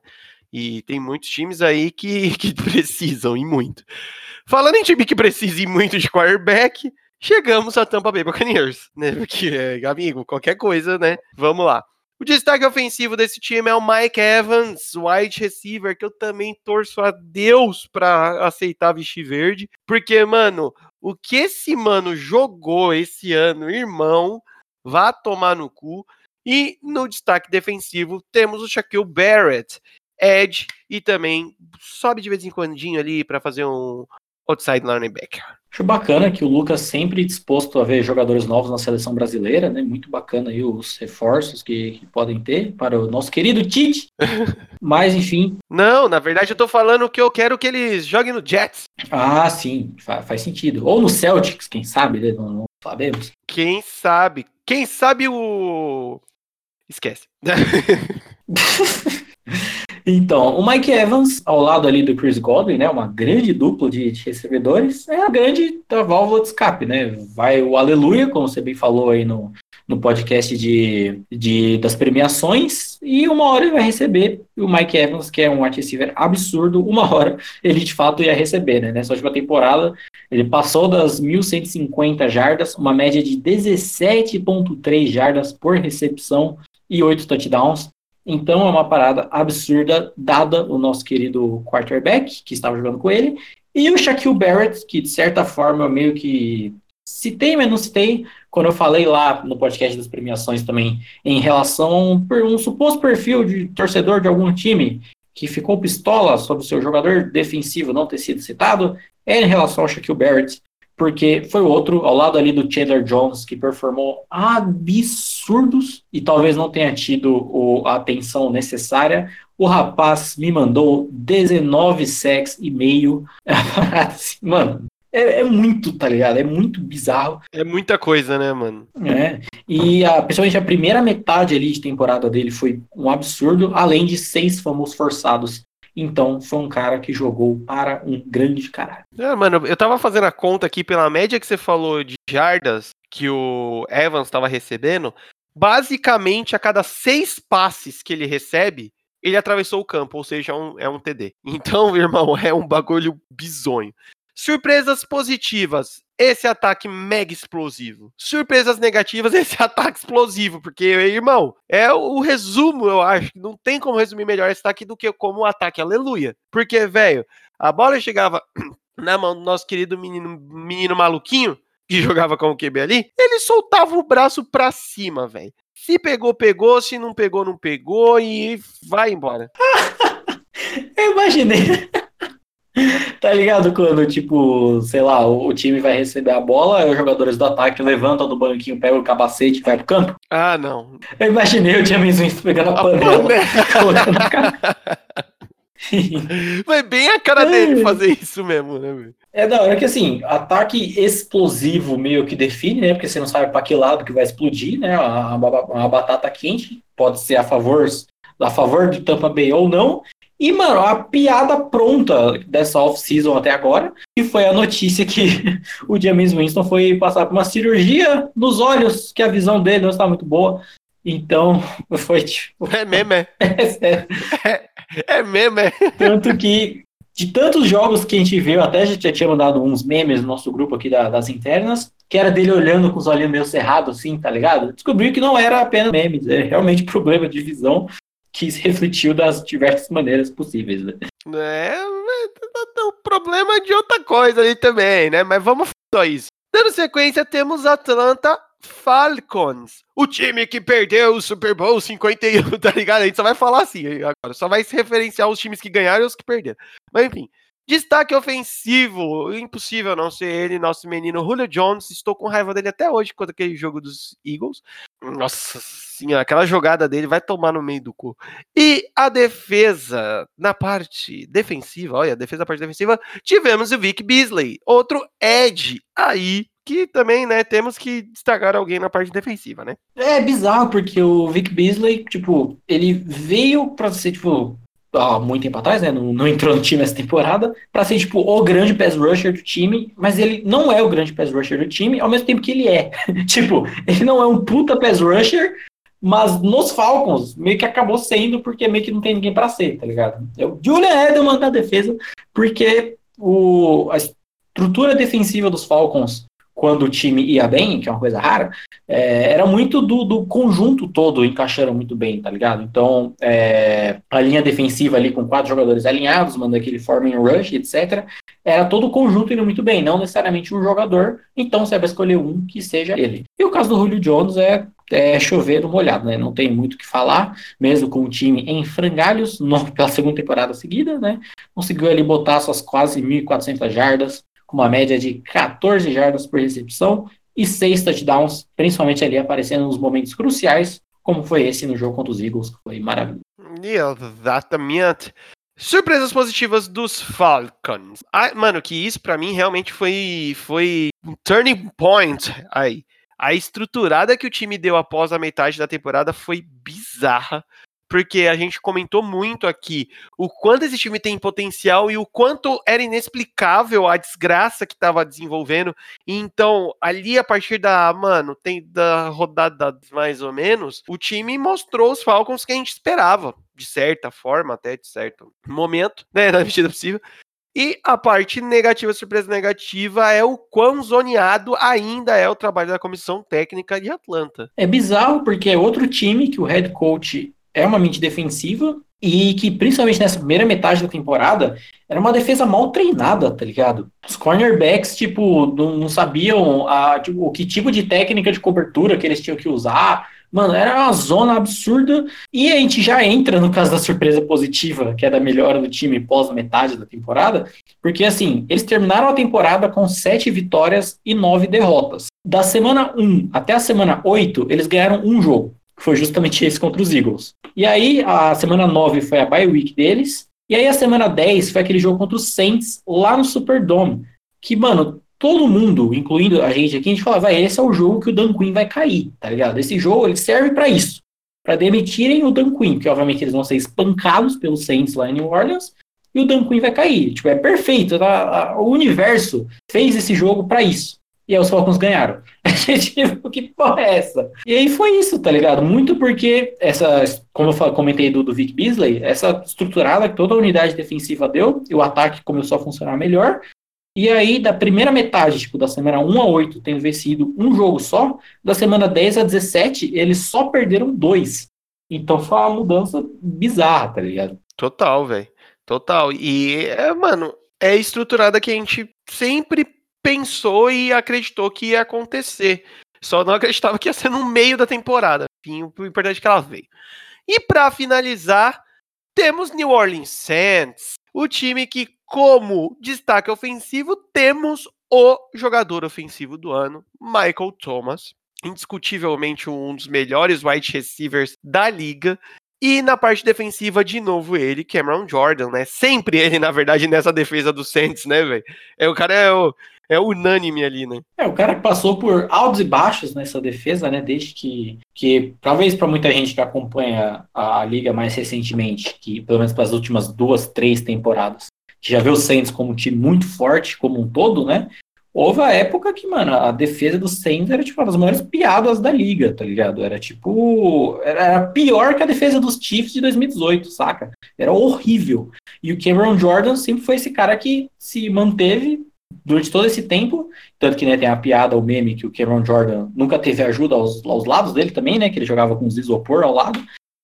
E tem muitos times aí que, que precisam, e muito. Falando em time que precisa e muito de quarterback, chegamos a Tampa Bay Buccaneers, né? Porque, amigo, qualquer coisa, né? Vamos lá. O destaque ofensivo desse time é o Mike Evans, wide receiver, que eu também torço a Deus para aceitar vestir verde, porque, mano, o que esse mano jogou esse ano, irmão, vá tomar no cu. E no destaque defensivo temos o Shaquille Barrett, Edge, e também sobe de vez em quando ali para fazer um outside linebacker. Acho bacana que o Lucas sempre disposto a ver jogadores novos na seleção brasileira, né? Muito bacana aí os reforços que, que podem ter para o nosso querido Tite. Mas, enfim. Não, na verdade eu tô falando que eu quero que eles joguem no Jets. Ah, sim, faz, faz sentido. Ou no Celtics, quem sabe, né? não, não sabemos. Quem sabe? Quem sabe o. Esquece. Então, o Mike Evans, ao lado ali do Chris Godwin, né, uma grande dupla de, de, recebedores, é a grande da válvula de escape, né? Vai o aleluia, como você bem falou aí no, no podcast de, de, das premiações, e uma hora ele vai receber o Mike Evans, que é um wide receiver absurdo, uma hora ele de fato ia receber, né? Nessa última temporada, ele passou das 1.150 jardas, uma média de 17,3 jardas por recepção e 8 touchdowns. Então é uma parada absurda, dada o nosso querido quarterback, que estava jogando com ele, e o Shaquille Barrett, que de certa forma meio que citei, mas não citei, quando eu falei lá no podcast das premiações também, em relação a um suposto perfil de torcedor de algum time que ficou pistola sobre o seu jogador defensivo não ter sido citado, é em relação ao Shaquille Barrett, porque foi outro ao lado ali do Chandler Jones que performou absurdos e talvez não tenha tido o, a atenção necessária. O rapaz me mandou 19 sacks e meio. mano, é, é, muito, tá ligado? É muito bizarro. É muita coisa, né, mano? É. E a, principalmente a primeira metade ali de temporada dele foi um absurdo, além de seis famos forçados. Então, foi um cara que jogou para um grande caralho. É, mano, eu tava fazendo a conta aqui pela média que você falou de jardas que o Evans estava recebendo. Basicamente, a cada seis passes que ele recebe, ele atravessou o campo, ou seja, é um, é um TD. Então, irmão, é um bagulho bizonho. Surpresas positivas, esse ataque mega explosivo. Surpresas negativas, esse ataque explosivo, porque, irmão, é o resumo, eu acho. Não tem como resumir melhor esse ataque do que como o ataque, aleluia. Porque, velho, a bola chegava na mão do nosso querido menino, menino maluquinho, que jogava com o QB ali, ele soltava o braço pra cima, velho. Se pegou, pegou, se não pegou, não pegou e vai embora. eu imaginei. Tá ligado quando, tipo, sei lá, o, time vai receber a bola, os jogadores do ataque levantam do banquinho, pegam o capacete e vai pro campo? Ah, não. Eu imaginei o James Winston pegando a, a panela, cara. Foi bem a cara dele fazer isso mesmo, né? É da hora que assim, ataque explosivo meio que define, né? Porque você não sabe para que lado que vai explodir, né? A, a, a, batata quente pode ser a favor, a favor de Tampa Bay ou não. E, mano, a piada pronta dessa off-season até agora, que foi a notícia que o James Winston foi passar por uma cirurgia nos olhos, que a visão dele não está muito boa. Então, foi tipo. É mesmo, é? É, é, é mesmo, é. Tanto que, de tantos jogos que a gente viu, até a gente já tinha mandado uns memes no nosso grupo aqui da, das internas, que era dele olhando com os olhinhos meio cerrados, assim, tá ligado? Descobriu que não era apenas memes, é realmente problema de visão que se refletiu das diversas maneiras possíveis. Né? É, o problema é de outra coisa ali também, né? Mas vamos só isso. Dando sequência, temos Atlanta Falcons. O time que perdeu o Super Bowl 51, tá ligado? A gente só vai falar assim agora. Só vai se referenciar os times que ganharam e os que perderam. Mas enfim. Destaque ofensivo, impossível não ser ele, nosso menino Julio Jones. Estou com raiva dele até hoje quando aquele jogo dos Eagles. Nossa senhora, aquela jogada dele vai tomar no meio do cu. E a defesa, na parte defensiva, olha, a defesa na parte defensiva, tivemos o Vic Beasley, outro Ed aí que também, né, temos que destacar alguém na parte defensiva, né? É bizarro, porque o Vic Beasley, tipo, ele veio pra ser, tipo, há muito tempo atrás, né? Não, não entrou no time essa temporada, para ser tipo o grande pass rusher do time, mas ele não é o grande pass rusher do time, ao mesmo tempo que ele é. tipo, ele não é um puta pass rusher, mas nos Falcons meio que acabou sendo porque meio que não tem ninguém para ser, tá ligado? É o Julian Edelman da defesa, porque o, a estrutura defensiva dos Falcons quando o time ia bem, que é uma coisa rara, é, era muito do, do, conjunto todo encaixando muito bem, tá ligado? Então, é, a linha defensiva ali com quatro jogadores alinhados, manda aquele forming rush, etc. Era todo o conjunto indo muito bem, não necessariamente um jogador. Então, você vai escolher um que seja ele. E o caso do Julio Jones é é chover no molhado, né? Não tem muito o que falar, mesmo com o time em frangalhos, no, pela segunda temporada seguida, né? Conseguiu ali botar suas quase 1.400 jardas, com uma média de 14 jardas por recepção e 6 touchdowns, principalmente ali aparecendo nos momentos cruciais, como foi esse no jogo contra os Eagles, que foi maravilhoso. Exatamente. Surpresas positivas dos Falcons. Ah, mano, que isso para mim realmente foi foi um turning point aí. A estruturada que o time deu após a metade da temporada foi bizarra porque a gente comentou muito aqui o quanto esse time tem potencial e o quanto era inexplicável a desgraça que estava desenvolvendo. Então, ali a partir da, mano, tem da rodada mais ou menos, o time mostrou os Falcons que a gente esperava, de certa forma, até de certo momento, né, na medida possível. E a parte negativa, surpresa negativa, é o quão zoneado ainda é o trabalho da comissão técnica de Atlanta. É bizarro, porque é outro time que o head coach é uma mente defensiva e que, principalmente nessa primeira metade da temporada, era uma defesa mal treinada, tá ligado? Os cornerbacks, tipo, não, não sabiam a, tipo, que tipo de técnica de cobertura que eles tinham que usar. Mano, era uma zona absurda. E a gente já entra no caso da surpresa positiva, que é da melhora do time pós metade da temporada. Porque, assim, eles terminaram a temporada com sete vitórias e nove derrotas. Da semana 1 até a semana 8, eles ganharam um jogo foi justamente esse contra os Eagles. E aí, a semana 9 foi a bye week deles, e aí a semana 10 foi aquele jogo contra os Saints lá no Superdome, que, mano, todo mundo, incluindo a gente aqui, a gente fala, vai, esse é o jogo que o Dan Quinn vai cair, tá ligado? Esse jogo, ele serve para isso, para demitirem o Dan Quinn, que obviamente eles vão ser espancados pelos Saints lá em New Orleans, e o Dan Quinn vai cair. Tipo, é perfeito, tá? o universo fez esse jogo para isso. E aí os Falcons ganharam. A gente, que porra é essa? E aí foi isso, tá ligado? Muito porque essa, como eu comentei do, do Vic Beasley, essa estruturada que toda a unidade defensiva deu, e o ataque começou a funcionar melhor. E aí, da primeira metade, tipo, da semana 1 a 8, tendo vencido um jogo só, da semana 10 a 17, eles só perderam dois. Então foi uma mudança bizarra, tá ligado? Total, velho. Total. E, é, mano, é estruturada que a gente sempre pensou e acreditou que ia acontecer. Só não acreditava que ia ser no meio da temporada. Enfim, o importante é que ela veio. E para finalizar, temos New Orleans Saints, o time que, como destaque ofensivo, temos o jogador ofensivo do ano, Michael Thomas. Indiscutivelmente um dos melhores wide receivers da liga. E na parte defensiva, de novo, ele, Cameron Jordan, né? Sempre ele, na verdade, nessa defesa do Saints, né, velho? É, o cara é o, é unânime ali, né? É, o cara passou por altos e baixos nessa defesa, né? Desde que, que talvez para muita gente que acompanha a, a, liga mais recentemente, que pelo menos para as últimas duas, três temporadas, que já vê o Saints como um time muito forte como um todo, né? Houve a época que, mano, a defesa do Saints era tipo uma das maiores piadas da liga, tá ligado? Era tipo. Era pior que a defesa dos Chiefs de 2018, saca? Era horrível. E o Cameron Jordan sempre foi esse cara que se manteve durante todo esse tempo, tanto que né, tem a piada, o meme, que o Cameron Jordan nunca teve ajuda aos, aos lados dele também, né, que ele jogava com os isopor ao lado,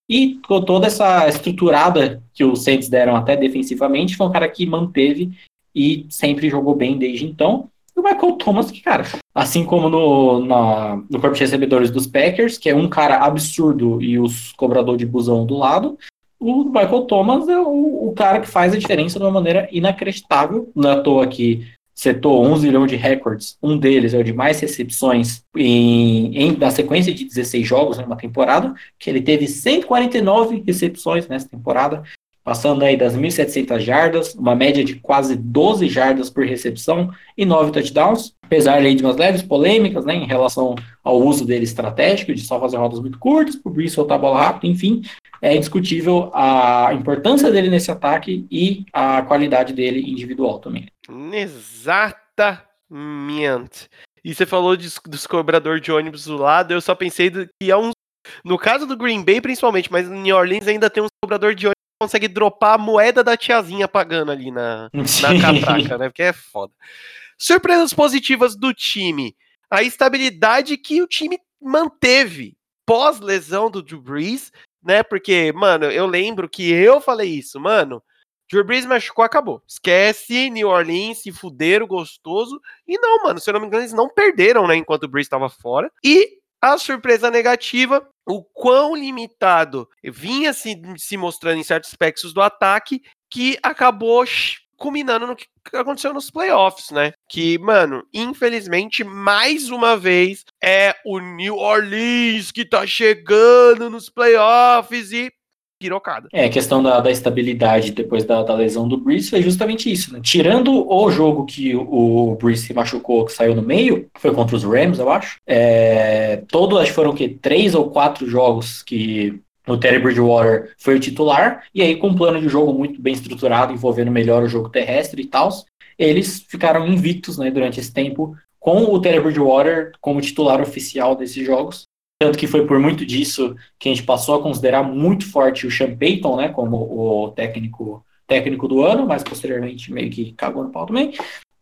e com toda essa estruturada que os Saints deram até defensivamente, foi um cara que manteve e sempre jogou bem desde então, E o Michael Thomas, que, cara, assim como no, na, no corpo de recebedores dos Packers, que é um cara absurdo e os cobrador de busão do lado, o Michael Thomas é o, o, cara que faz a diferença de uma maneira inacreditável. Não é à toa que setou 11 milhões de recordes. Um deles é o de mais recepções em, em da sequência de 16 jogos numa temporada, que ele teve 149 recepções nessa temporada, passando aí das 1.700 jardas, uma média de quase 12 jardas por recepção e 9 touchdowns, apesar de umas leves polêmicas né, em relação ao uso dele estratégico, de só fazer rodas muito curtas, para o Brees soltar a bola rápido, enfim, é indiscutível a importância dele nesse ataque e a qualidade dele individual também. Exatamente. E você falou de, dos cobradores de ônibus do lado, eu só pensei que é um. No caso do Green Bay, principalmente, mas no New Orleans ainda tem um cobrador de ônibus consegue dropar a moeda da tiazinha pagando ali na, na catraca, né? Porque é foda. Surpresas positivas do time. A estabilidade que o time manteve pós-lesão do Drew Brees, né? Porque, mano, eu lembro que eu falei isso, mano. Drew Brees machucou, acabou. Esquece New Orleans, se fuderam, gostoso. E não, mano, se eu não me engano, eles não perderam, né, enquanto o Brees estava fora. E a surpresa negativa, o quão limitado vinha se, se mostrando em certos aspectos do ataque, que acabou culminando no que aconteceu nos playoffs, né? Que, mano, infelizmente, mais uma vez, é o New Orleans que tá chegando nos playoffs e pirocada. É, a questão da, da estabilidade depois da, da, lesão do Brees foi justamente isso, né? Tirando o jogo que o, o se machucou, que saiu no meio, foi contra os Rams, eu acho. É, todos, acho que foram o quê? Três ou quatro jogos que o Terry Bridgewater foi o titular, e aí com um plano de jogo muito bem estruturado, envolvendo melhor o jogo terrestre e tal, eles ficaram invictos né, durante esse tempo, com o Terry Bridgewater como titular oficial desses jogos. Tanto que foi por muito disso que a gente passou a considerar muito forte o Sean Payton, né, como o técnico, técnico do ano, mas posteriormente meio que cagou no pau também.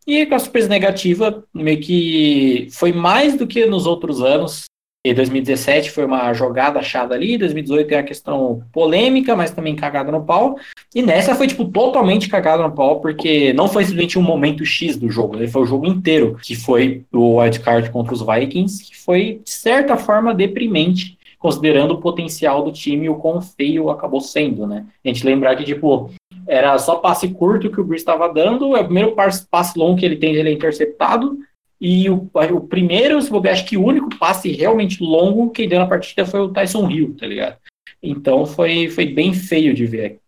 E a surpresa negativa, meio que foi mais do que nos outros anos, e 2017 foi uma jogada achada ali, 2018 tem a questão polêmica, mas também cagada no pau. E nessa foi, tipo, totalmente cagada no pau, porque não foi simplesmente um momento X do jogo, né? foi o jogo inteiro, que foi o wildcard contra os Vikings, que foi, de certa forma, deprimente, considerando o potencial do time e o quão feio acabou sendo, né? A gente lembrar que, tipo, era só passe curto que o Bruce estava dando, é o primeiro passe longo que ele tem, ele é interceptado, e o, o primeiro, se bobear, acho que o único passe realmente longo que deu na partida foi o Tyson Hill, tá ligado? Então foi, foi bem feio de ver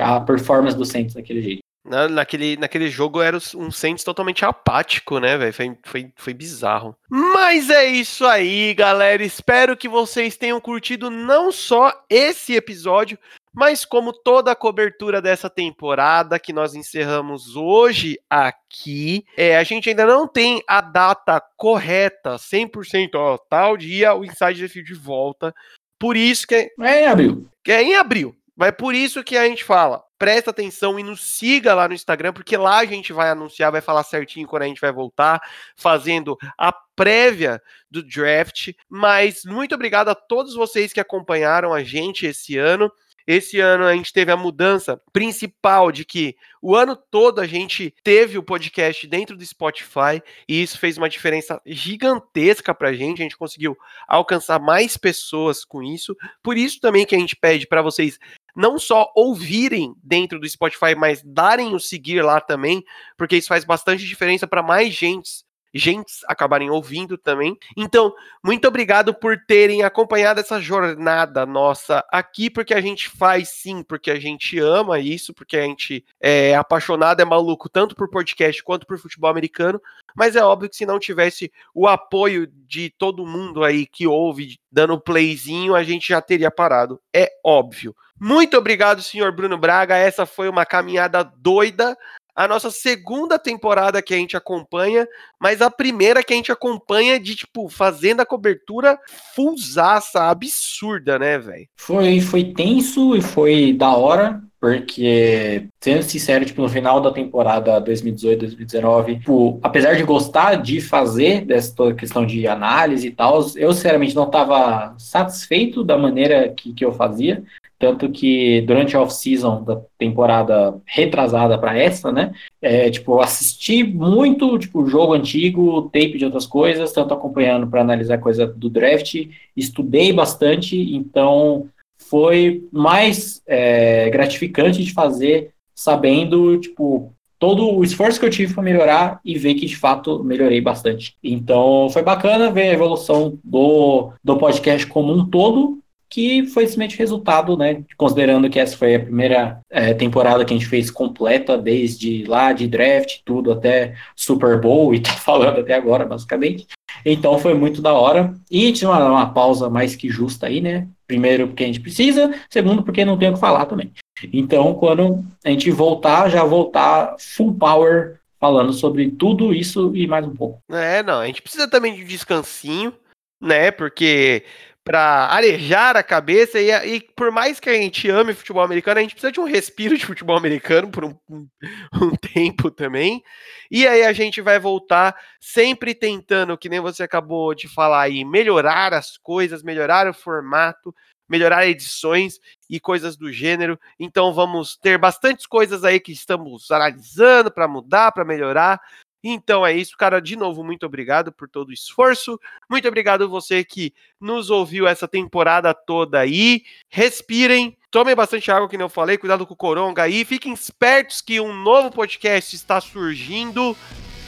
a performance do Saints daquele jeito. Na, naquele, naquele jogo era um Saints totalmente apático, né, velho? Foi, foi, foi bizarro. Mas é isso aí, galera. Espero que vocês tenham curtido não só esse episódio, mas como toda a cobertura dessa temporada que nós encerramos hoje aqui, é, a gente ainda não tem a data correta, 100%, ó, tal dia o Inside the Field volta. Por isso que é, é em abril. Que é em abril. Mas por isso que a gente fala, presta atenção e nos siga lá no Instagram, porque lá a gente vai anunciar, vai falar certinho quando a gente vai voltar, fazendo a prévia do draft. Mas muito obrigado a todos vocês que acompanharam a gente esse ano. Esse ano a gente teve a mudança principal de que o ano todo a gente teve o podcast dentro do Spotify e isso fez uma diferença gigantesca pra gente. A gente conseguiu alcançar mais pessoas com isso. Por isso também que a gente pede para vocês não só ouvirem dentro do Spotify, mas darem o seguir lá também, porque isso faz bastante diferença para mais gente gentes acabarem ouvindo também. Então, muito obrigado por terem acompanhado essa jornada nossa aqui, porque a gente faz sim, porque a gente ama isso, porque a gente é apaixonado, é maluco tanto por podcast quanto por futebol americano. Mas é óbvio que se não tivesse o apoio de todo mundo aí que ouve, dando playzinho, a gente já teria parado. É óbvio. Muito obrigado, senhor Bruno Braga. Essa foi uma caminhada doida a nossa segunda temporada que a gente acompanha, mas a primeira que a gente acompanha de, tipo, fazendo a cobertura fullzaça, absurda, né, velho? Foi, foi tenso e foi da hora, porque, sendo sincero, tipo, no final da temporada 2018-2019, tipo, apesar de gostar de fazer dessa toda questão de análise e tal, eu, sinceramente, não estava satisfeito da maneira que, que eu fazia. Tanto que durante a off-season da temporada retrasada para essa, né? É, tipo, assisti muito, tipo, jogo antigo, tape de outras coisas, tanto acompanhando para analisar coisa do draft, estudei bastante, então foi mais é, gratificante de fazer sabendo, tipo, todo o esforço que eu tive para melhorar e ver que de fato melhorei bastante. Então foi bacana ver a evolução do, do podcast como um todo, que foi simplesmente resultado, né? Considerando que essa foi a primeira é, temporada que a gente fez completa, desde lá de draft, tudo até Super Bowl, e tá falando até agora, basicamente. Então foi muito da hora. E tinha uma, uma pausa mais que justa aí, né? Primeiro, porque a gente precisa, segundo, porque não tem o que falar também. Então, quando a gente voltar, já voltar full power falando sobre tudo isso e mais um pouco. É, não, a gente precisa também de um descansinho, né? Porque para arejar a cabeça e, e, por mais que a gente ame futebol americano, a gente precisa de um respiro de futebol americano por um, um, um, tempo também. E aí a gente vai voltar sempre tentando, que nem você acabou de falar aí, melhorar as coisas, melhorar o formato, melhorar edições e coisas do gênero. Então vamos ter bastantes coisas aí que estamos analisando para mudar, para melhorar. Então é isso, cara. De novo, muito obrigado por todo o esforço. Muito obrigado você que nos ouviu essa temporada toda aí. Respirem, tomem bastante água, que não falei. Cuidado com o coronga aí. Fiquem espertos que um novo podcast está surgindo.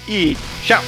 E tchau!